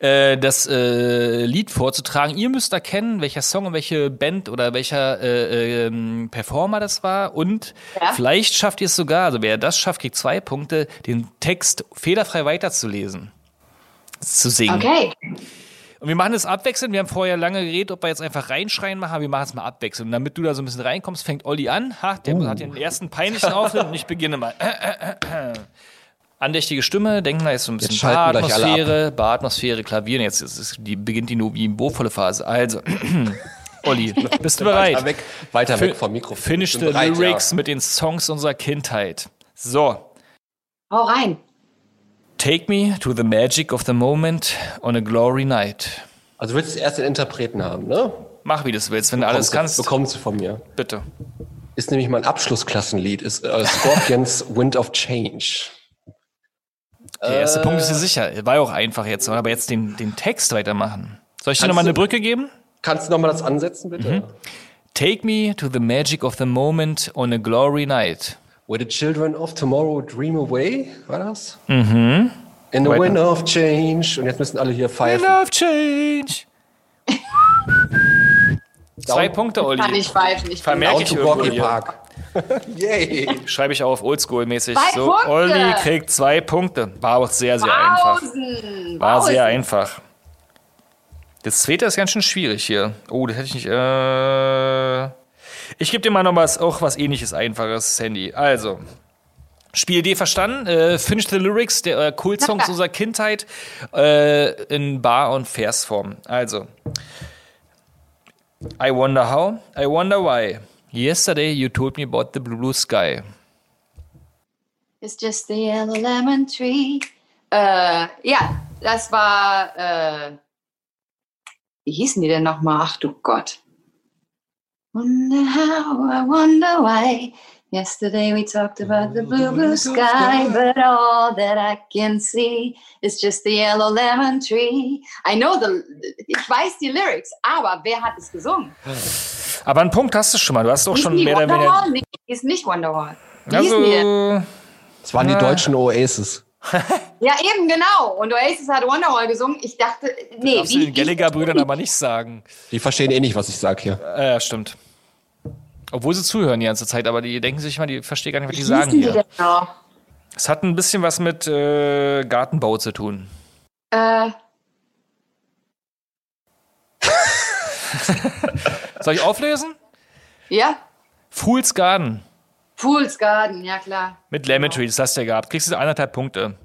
äh, das äh, Lied vorzutragen. Ihr müsst erkennen, welcher Song und welche Band oder welcher äh, ähm, Performer das war. Und Ja. vielleicht schafft ihr es sogar, also wer das schafft, kriegt zwei Punkte, den Text fehlerfrei weiterzulesen. Zu singen. Okay. Und wir machen es abwechselnd. Wir haben vorher lange geredet, ob wir jetzt einfach reinschreien machen, aber wir machen es mal abwechselnd. Und damit du da so ein bisschen reinkommst, fängt Olli an. Ha, der hat den ersten peinlichen Auftritt und ich beginne mal. Andächtige Stimme, denken wir jetzt so ein bisschen Baratmosphäre, Baratmosphäre, Klavieren. Jetzt ist, die, beginnt die niveauvolle Phase. Also, Olli, bist du bereit? Weiter weg, weiter weg vom Mikrofon. Finish the bereit, Lyrics mit den Songs unserer Kindheit. So. Hau rein. Take me to the magic of the moment on a glory night. Ja. Also willst du erst den Interpreten haben, ne? Mach, wie du es willst. Wenn du alles kannst, bekommst du von mir. bitte. Ist nämlich mein Abschlussklassenlied, ist äh, Scorpions Wind of Change. Der erste Äh. Punkt ist ja sicher. War ja auch einfach jetzt, aber jetzt den, den Text weitermachen. Soll ich dir nochmal eine Brücke geben? Kannst du nochmal das ansetzen, bitte? Mhm. Take me to the magic of the moment on a glory night. Where the children of tomorrow dream away, war das? Mhm. In the Weiter. wind of change. Und jetzt müssen alle hier pfeifen. Love change. Zwei Punkte, Kann Olli. ich pfeifen. Ich bin Vermerk Down ich. Park. Yay. Schreibe ich auf, oldschool-mäßig. So, Punkte. Olli kriegt zwei Punkte. War auch sehr, sehr einfach. Pausen. War Pausen. sehr einfach. Das zweite ist ganz schön schwierig hier. Oh, das hätte ich nicht. Äh ich gebe dir mal noch was, auch was ähnliches, einfaches, Sandy. Also. Spielidee verstanden. Äh, Finish the Lyrics, der äh, Kultsongs unserer Kindheit äh, in Bar- und Versform. Also. I wonder how, I wonder why. Yesterday you told me about the blue, blue sky. It's just the yellow lemon tree. Äh, ja, das war, äh, wie hießen die denn nochmal? Ach du Gott. Wonder how, I wonder why. Yesterday we talked about the blue, blue sky, but all that I can see is just the yellow lemon tree. I know the, ich weiß die Lyrics, aber wer hat es gesungen? Aber einen Punkt hast du schon mal. Du hast doch schon mehr oder weniger. Nee, ist nicht Wonderwall. Die also, das waren die deutschen Oasis. ja, eben, genau. Und Oasis hat Wonderwall gesungen. Ich dachte, nee. Das darfst du den Gallagher-Brüdern aber nicht sagen. Die verstehen eh nicht, was ich sage hier. Ja, äh, stimmt. Obwohl sie zuhören die ganze Zeit, aber die denken sich mal, die verstehen gar nicht, was die sagen hier. Es hat ein bisschen was mit äh, Gartenbau zu tun. Äh. Soll ich auflösen? Ja? Fool's Garden Fool's Garden, ja klar. mit Lemon Tree, das hast du ja gehabt. Kriegst du anderthalb Punkte.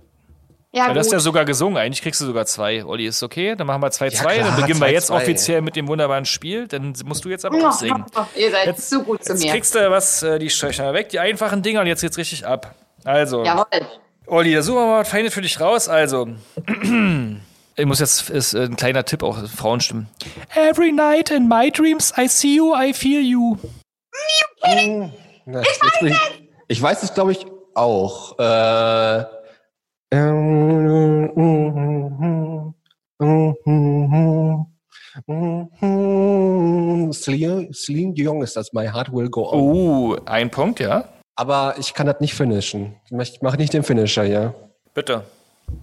Ja, Weil das ist ja sogar gesungen. Eigentlich kriegst du sogar zwei. Olli, ist okay? Dann machen wir 2-2. Ja, klar, dann beginnen wir jetzt 2-2. offiziell mit dem wunderbaren Spiel. Dann musst du jetzt aber auch singen. Ihr seid Jetzt- zu gut zu Jetzt mir. kriegst du was, äh, die Stöcher weg, die einfachen Dinger und jetzt geht's richtig ab. Also, Jawohl. Olli, da suchen wir mal was Feines für dich raus. Also, ich muss jetzt, ist äh, ein kleiner Tipp auch, Frauenstimmen. Every night in my dreams I see you, I feel you. Hm, na, jetzt bin ich, ich weiß es, glaube ich, auch. Äh, Celine, Celine Dion ist das, My Heart Will Go On. Uh, ein Punkt, ja? Aber ich kann das nicht finishen. Ich mache nicht den Finisher, ja. Bitte.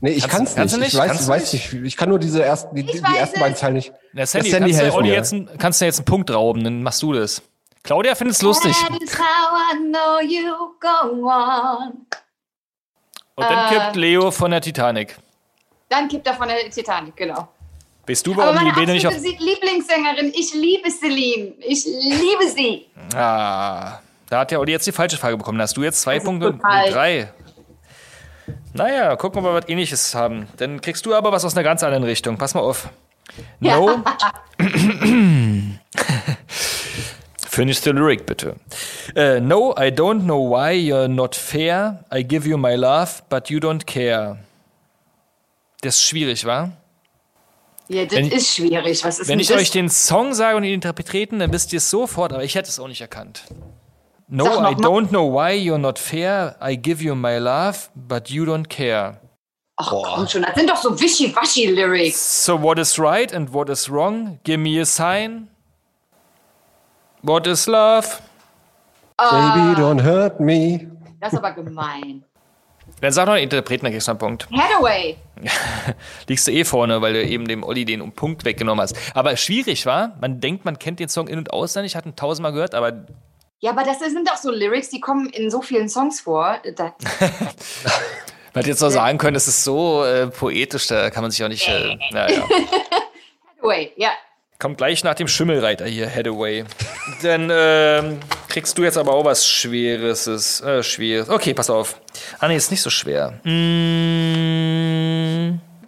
Nee, ich kann es du nicht. nicht? Ich weiß, Kannst ich du weiß nicht. Ich kann nur diese ersten, die, die ersten beiden Zeilen nicht. Na, Sandy, Sandy, kannst, du helf Olli mir. jetzt kannst du jetzt einen Punkt rauben, dann machst du das. Claudia findet es lustig. That is how I know you go on. Und dann Äh. kippt Leo von der Titanic. Dann kippt er von der Titanic, genau. Weißt du, Aber warum meine die Bene nicht auf. Lieblingssängerin, ich liebe Celine. Ich liebe sie. Ah, da hat ja Olli jetzt die falsche Frage bekommen. Da hast du jetzt zwei Das Punkte und drei. Naja, gucken wir mal, was ähnliches haben. Dann kriegst du aber was aus einer ganz anderen Richtung. Pass mal auf. No. Finish the lyric, bitte. Äh, no, I don't know why you're not fair. I give you my love, but you don't care. Das ist schwierig, wa? Ja, das Wenn- ist schwierig. Was ist Wenn ich das? euch den Song sage und die Interpreten, dann wisst ihr es sofort, aber ich hätte es auch nicht erkannt. No, I don't know why you're not fair. I give you my love, but you don't care. Ach komm schon, das sind doch so wischiwaschi-Lyrics. So what is right and what is wrong? Give me a sign. What is love? Baby, don't hurt me. Das ist aber gemein. Dann sag noch den Interpreten, dann kriegst du einen Punkt. Hathaway. Liegst du eh vorne, weil du eben dem Olli den Punkt weggenommen hast. Aber schwierig war, man denkt, man kennt den Song in- und auswendig, hat ihn tausendmal gehört, aber Ja, aber das sind doch so Lyrics, die kommen in so vielen Songs vor. Man hätte jetzt noch sagen können, es ist so äh, poetisch, da kann man sich auch nicht. Äh, naja. Hathaway, ja. Kommt gleich nach dem Schimmelreiter hier, Hathaway. Dann ähm, kriegst du jetzt aber auch was Schweres. Äh, Schweres. Okay, pass auf. Ah, nee, ist nicht so schwer. Mm,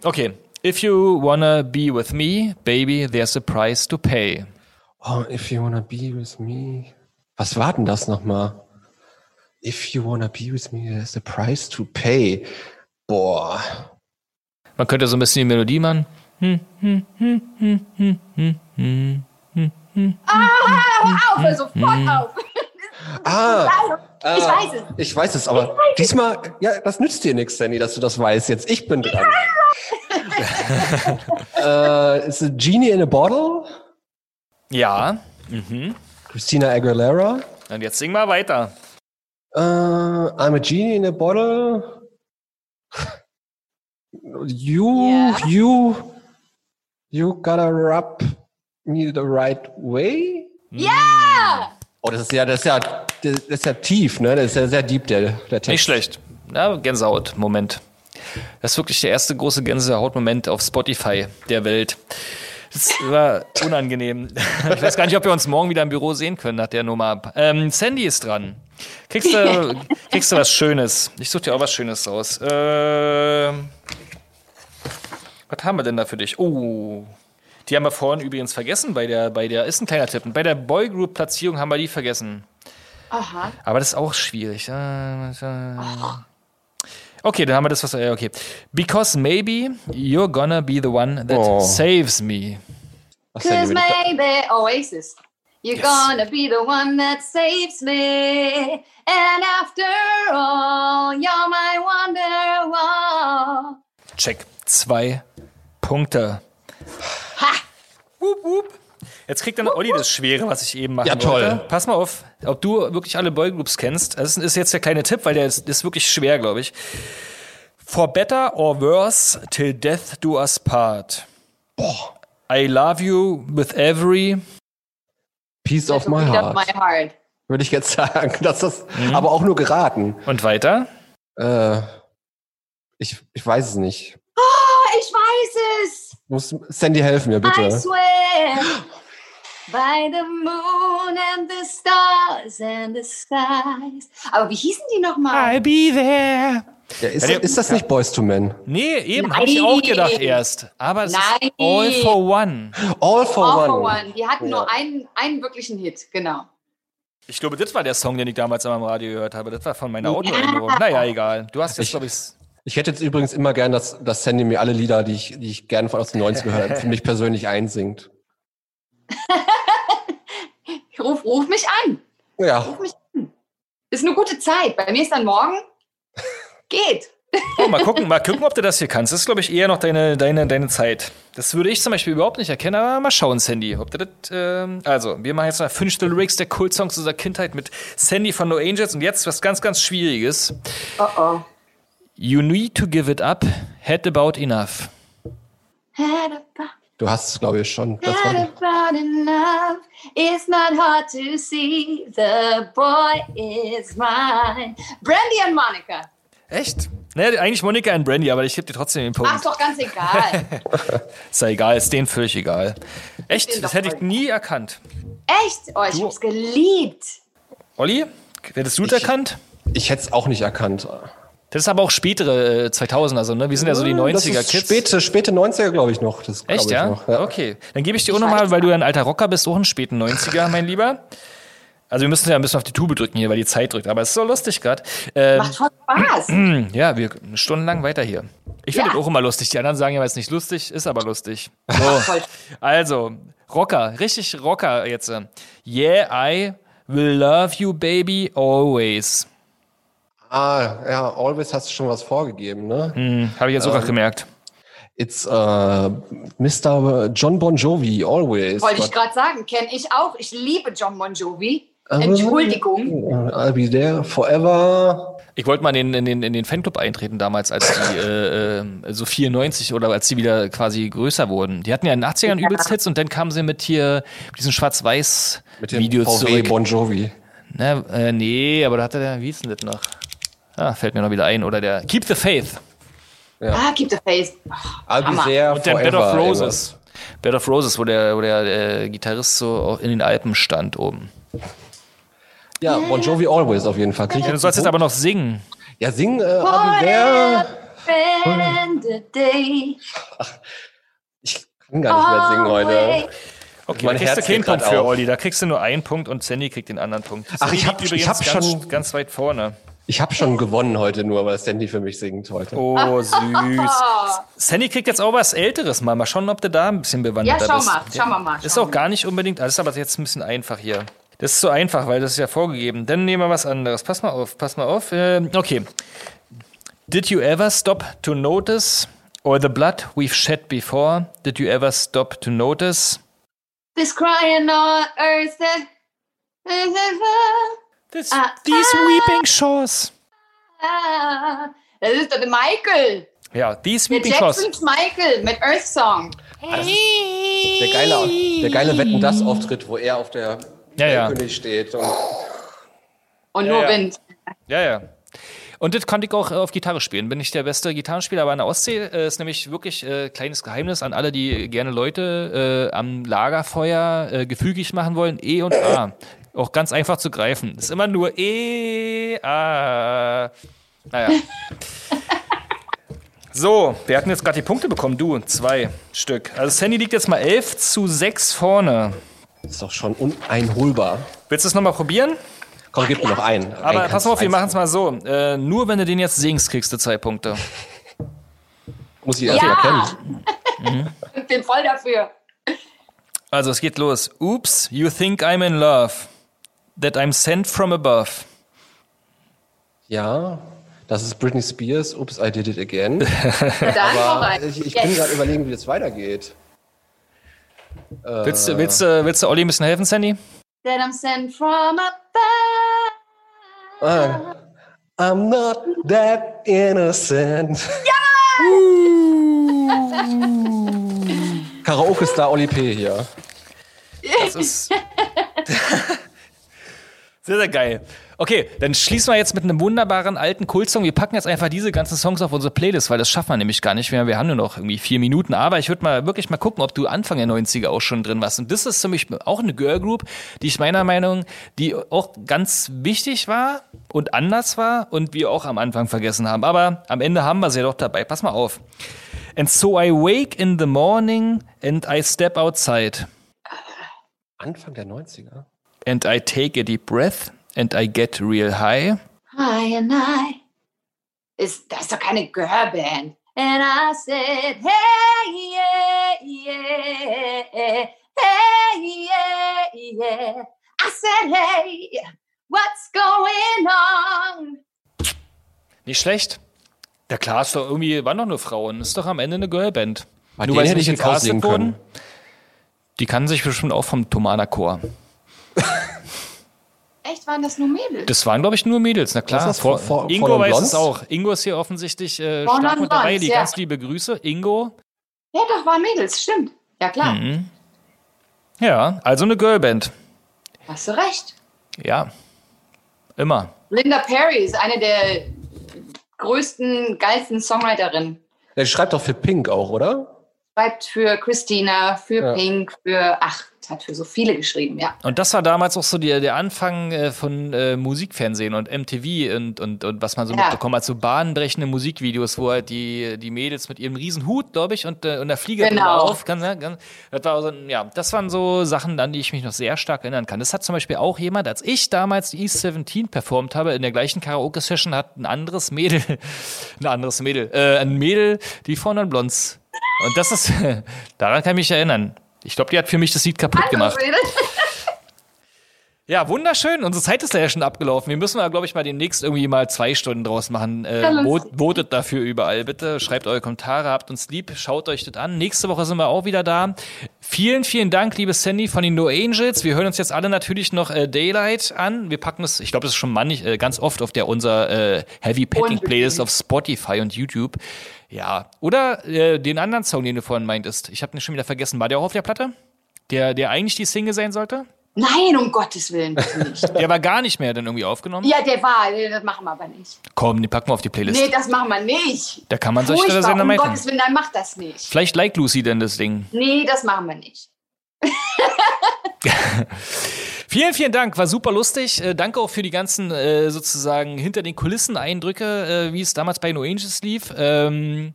okay. If you wanna be with me, baby, there's a price to pay. Oh, if you wanna be with me. Was war denn das nochmal? If you wanna be with me, there's a price to pay. Boah. Man könnte so ein bisschen die Melodie machen. Ah, hör auf, hör sofort auf. Ah, Ich weiß es. ich weiß es, aber diesmal, ja, das nützt dir nichts, Danny, dass du das weißt. Jetzt, ich bin dran. äh, ist a Genie in a Bottle? Ja. Christina Aguilera? Und jetzt sing mal weiter. Äh, I'm a Genie in a Bottle. You, Ja. you, you gotta rub me the right way? Ja! Oh, das ist ja, das ist ja, das ist ja tief, ne? Das ist ja sehr deep, der, der Text. Nicht schlecht. Ja, Gänsehaut, Moment. Das ist wirklich der erste große Gänsehaut-Moment auf Spotify der Welt. Das war unangenehm. Ich weiß gar nicht, ob wir uns morgen wieder im Büro sehen können nach der Nummer. Ähm, Sandy ist dran. Kriegst du, kriegst du was Schönes? Ich suche dir auch was Schönes raus. Ähm, was haben wir denn da für dich? Oh, die haben wir vorhin übrigens vergessen bei der, bei der, ist ein kleiner Tipp. Bei der Boygroup-Platzierung haben wir die vergessen. Aha. Aber das ist auch schwierig. Äh, äh. Okay, dann haben wir das, was. äh, Okay. Because maybe you're gonna be the one that Oh. saves me. Was denn, Cause wenn ich- maybe Oasis. You're Yes. gonna be the one that saves me. And after all, you're my wonderwall. Check. Zwei Punkte. Ha! Wup, wup. Jetzt kriegt dann Olli das Schwere, was ich eben machen Ja, toll. wollte. Pass mal auf, ob du wirklich alle Boygroups kennst. Das ist jetzt der kleine Tipp, weil der ist, ist wirklich schwer, glaube ich. For better or worse, till death do us part. I love you with every Piece of my heart. my heart. Würde ich jetzt sagen. Das ist aber auch nur geraten. Und weiter. Äh, ich, ich weiß es nicht. Oh, ich weiß es. Muss Sandy helfen mir, I bitte. swear. By the moon and the stars and the skies. Aber wie hießen die nochmal? I'll be there. Ja, ist, Ja, der- ist das nicht Boys to Men? Nee, eben, habe ich auch gedacht erst. Aber es Nein. ist All for One. All for All One. for One. Die hatten Ja. nur einen, einen wirklichen Hit, genau. Ich glaube, das war der Song, den ich damals am Radio gehört habe. Das war von meiner Autoerinnerung. Naja, egal. Du hast jetzt, Ich- glaube ich, Ich hätte jetzt übrigens immer gern, dass, dass Sandy mir alle Lieder, die ich, die ich gerne von aus den 90ern gehört habe, für mich persönlich einsingt. Ruf, ruf mich an. Ja, Ruf mich an. Ist eine gute Zeit. Bei mir ist dann morgen. Geht. Oh, mal gucken, mal gucken, ob du das hier kannst. Das ist, glaube ich, eher noch deine, deine, deine Zeit. Das würde ich zum Beispiel überhaupt nicht erkennen, aber mal schauen, Sandy. Ob du das, ähm, also, wir machen jetzt mal fünfte Lyrics der Kult-Songs unserer Kindheit mit Sandy von No Angels und jetzt was ganz, ganz Schwieriges. Oh oh. You need to give it up, had about enough. Had about, du hast es, glaube ich, schon. Das war, about enough. It's not hard to see. The boy is mine. Brandy und Monica. Echt? Naja, eigentlich Monika und Brandy, aber ich gebe dir trotzdem den Punkt. Ach, ist doch ganz egal. Ist ja egal, ist denen völlig egal. Echt? Das hätte ich nie erkannt. Echt? Oh, ich hab's geliebt. Olli, hättest du es erkannt? ich hätte es auch nicht erkannt. Das ist aber auch spätere äh, 2000, also ne? Wir sind ja so die Das ist 90er-Kids. Späte, späte 90er, glaube ich, noch. Das Echt, ich ja? Noch. ja. Okay. Dann gebe ich dir auch nochmal, weil du ja ein alter Rocker bist, auch einen späten 90er, mein Lieber. Also wir müssen ja ein bisschen auf die Tube drücken hier, weil die Zeit drückt. Aber es ist so lustig gerade. Ähm, Macht voll Spaß. ja, wir stundenlang weiter hier. Ich finde Ja. das auch immer lustig. Die anderen sagen ja, es ist nicht lustig, ist aber lustig. So, also, Rocker, richtig Rocker jetzt. Yeah, I will love you, baby, always. Ah, ja, Always hast du schon was vorgegeben, ne? Hm, Habe ich jetzt sogar gemerkt. It's uh, Mr. John Bon Jovi, Always. Wollte ich gerade sagen. Kenne ich auch. Ich liebe John Bon Jovi. Entschuldigung. I'll be there forever. Ich wollte mal in den, in, den, in den Fanclub eintreten damals, als die äh, äh, so 94 oder als sie wieder quasi größer wurden. Die hatten ja in den 80ern übelst Hits und dann kamen sie mit hier diesen Mit dem Schwarz-Weiß-Videos VW zurück. Bon Jovi. Na, äh, nee, aber da hatte der, wie hieß denn das noch? Ah, fällt mir noch wieder ein. Oder der Keep the Faith. Ah, keep the face. Ach, I'll be Hammer. there Und der forever. Bed of Roses. Bed of Roses, wo der, wo der äh, Gitarrist so auch in den Alpen stand oben. Ja, Bon Jovi Always auf jeden Fall. Krieg Ja, du sollst jetzt aber noch singen. ja, sing äh, the day. Ich kann gar nicht mehr singen heute. Okay, Mein da kriegst Herz du keinen Punkt für. Olli. Da kriegst du nur einen Punkt und Sandy kriegt den anderen Punkt. Ach, ich Sandy hab- liegt ich übrigens hab ganz, schon- ganz weit vorne. Ich habe schon gewonnen heute nur, weil Sandy für mich singt heute. Oh, süß. Sandy kriegt jetzt auch was Älteres mal. Mal schauen, ob du da ein bisschen bewanderter Ja, schau bist. mal, schauen wir mal, Ist schauen auch gar nicht unbedingt, das ist aber jetzt ein bisschen einfach hier. Das ist so einfach, weil das ist ja vorgegeben. Dann nehmen wir was anderes. Pass mal auf, pass mal auf. Ähm, okay. Did you ever stop to notice all the blood we've shed before? Did you ever stop to notice? this crying on earth. that- This, Ah, these ah. weeping shores. Das ist der Michael. Ja, these Der weeping shores. Jacksons Michael mit Earth Song. Der geile, der geile Wetten das Auftritt, wo er auf der Ja, ja. König steht. Und Und Ja, nur ja. Wind. Ja, ja. Und das konnte ich auch äh, auf Gitarre spielen. Bin ich der beste Gitarrenspieler, aber an der Ostsee äh, ist nämlich wirklich äh, kleines Geheimnis an alle, die gerne Leute äh, am Lagerfeuer äh, gefügig machen wollen. E und A. Auch ganz einfach zu greifen. Ist immer nur E, A. Naja. So, wir hatten jetzt gerade die Punkte bekommen. Du, zwei Stück. Also Sandy liegt jetzt mal 11 zu 6 vorne. ist doch schon uneinholbar. Willst du es nochmal probieren? Komm, gib mir noch einen. Aber Einen pass auf, wir machen es mal so. Äh, nur wenn du den jetzt singst, kriegst du zwei Punkte. Muss ich erst mal Ja. kennen. Ich bin voll dafür. Also es geht los. Oops, you think I'm in love. That I'm sent from above. Ja, das ist Britney Spears. Ups, I did it again. Aber ich, ich bin Yes. gerade überlegen, wie es weitergeht. Willst, du- willst, du- willst du Olli ein bisschen helfen, Sandy? That I'm sent from above. Ah, I'm not that innocent. Karaoke-Star Oli P. hier. Das ist. Sehr, sehr geil. Okay, dann schließen wir jetzt mit einem wunderbaren alten Kultsong. Wir packen jetzt einfach diese ganzen Songs auf unsere Playlist, weil das schaffen wir nämlich gar nicht mehr. Wir haben nur noch irgendwie vier Minuten. Aber ich würde mal wirklich mal gucken, ob du Anfang der 90er auch schon drin warst. Und das ist für mich auch eine Girl Group, die ich meiner Meinung, die auch ganz wichtig war und anders war und wir auch am Anfang vergessen haben. Aber am Ende haben wir sie ja doch dabei. Pass mal auf. And so I wake in the morning and I step outside. Anfang der 90er. And I take a deep breath and I get real high. Hi and I. Ist, das ist doch keine Girlband. And I said, hey, yeah, yeah, hey, yeah, yeah. I said, hey, what's going on? Nicht schlecht. Ja klar, ist doch irgendwie, waren doch nur Frauen. Ist doch am Ende eine Girlband. Bei Nur weil sie hätte ich nicht gecastet können. wurden. Die kann sich bestimmt auch vom Tomana-Chor. Echt, waren das nur Mädels? Das waren, glaube ich, nur Mädels, na klar. Das, Vor- vor- Ingo vor weiß Blondes? es auch. Ingo ist hier offensichtlich äh, stark mit dabei. Blondes, Die ja. ganz liebe Grüße. Ingo. Ja, doch, waren Mädels, stimmt. Ja, klar. Mhm. Ja, also eine Girlband. Hast du recht. Ja. Immer. Linda Perry ist eine der größten, geilsten Songwriterinnen. Der schreibt doch für Pink auch, oder? Schreibt für Christina, für Ja. Pink, für, ach, hat für so viele geschrieben, ja. Und das war damals auch so der, der Anfang äh, von äh, Musikfernsehen und MTV und, und, und was man so Ja. mitbekommen hat, so bahnbrechende Musikvideos, wo halt die, die Mädels mit ihrem riesen Hut, glaube ich, und, äh, und der Flieger Genau. auf. Ganz, ne, ganz, das, war so, ja, das waren so Sachen, an die ich mich noch sehr stark erinnern kann. Das hat zum Beispiel auch jemand, als ich damals die East 17 performt habe, in der gleichen Karaoke-Session hat ein anderes Mädel, ein anderes Mädel, äh, ein Mädel, die vorne Blondes. Und das ist, daran kann ich mich erinnern. Ich glaube, die hat für mich das Lied kaputt gemacht. Ja, wunderschön. Unsere Zeit ist ja schon abgelaufen. Wir müssen mal, glaube ich, mal demnächst irgendwie mal zwei Stunden draus machen. Äh, votet dafür überall. Bitte schreibt eure Kommentare, habt uns lieb, schaut euch das an. Nächste Woche sind wir auch wieder da. Vielen, vielen Dank, liebe Sandy von den No Angels. Wir hören uns jetzt alle natürlich noch äh, Daylight an. Wir packen das, ich glaube, das ist schon manch, äh, ganz oft auf der unser äh, Heavy Petting. Playlist auf Spotify und YouTube. Ja, oder äh, den anderen Song, den du vorhin meintest. Ich habe den schon wieder vergessen. War der auch auf der Platte? Der, der eigentlich die Single sein sollte? Nein, um Gottes Willen, nicht. Der war gar nicht mehr dann irgendwie aufgenommen. ja, der war, das machen wir aber nicht. Komm, den packen wir auf die Playlist. Nee, das machen wir nicht. da kann man sich Furchtbar, der Sender um. Gottes Willen, nein, mach das nicht. Vielleicht like Lucy denn das Ding. Nee, das machen wir nicht. Vielen, vielen Dank, war super lustig. Äh, danke auch für die ganzen äh, sozusagen hinter den Kulissen Eindrücke, äh, wie es damals bei No Angels lief. Ähm,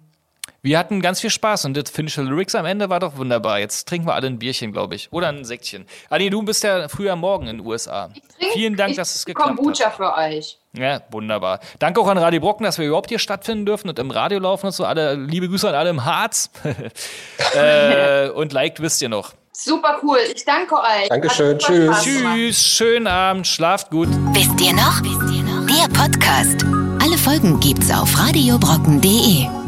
wir hatten ganz viel Spaß und das finnische Lyrics am Ende war doch wunderbar. Jetzt trinken wir alle ein Bierchen, glaube ich. Oder ein Säckchen. Adi, du bist ja früher Morgen in den USA. Trink Vielen Dank, ich dass es geklappt Kombucha hat. für euch. Ja, wunderbar. Danke auch an Radio Brocken, dass wir überhaupt hier stattfinden dürfen und im Radio laufen und so. Alle, liebe Grüße an alle im Harz. äh, und liked wisst ihr noch. Super cool. Ich danke euch. Dankeschön. Tschüss. Tschüss, schönen Abend, schlaft gut. Wisst ihr noch? Wisst ihr noch? Der Podcast. Alle Folgen gibt's auf radiobrocken.de.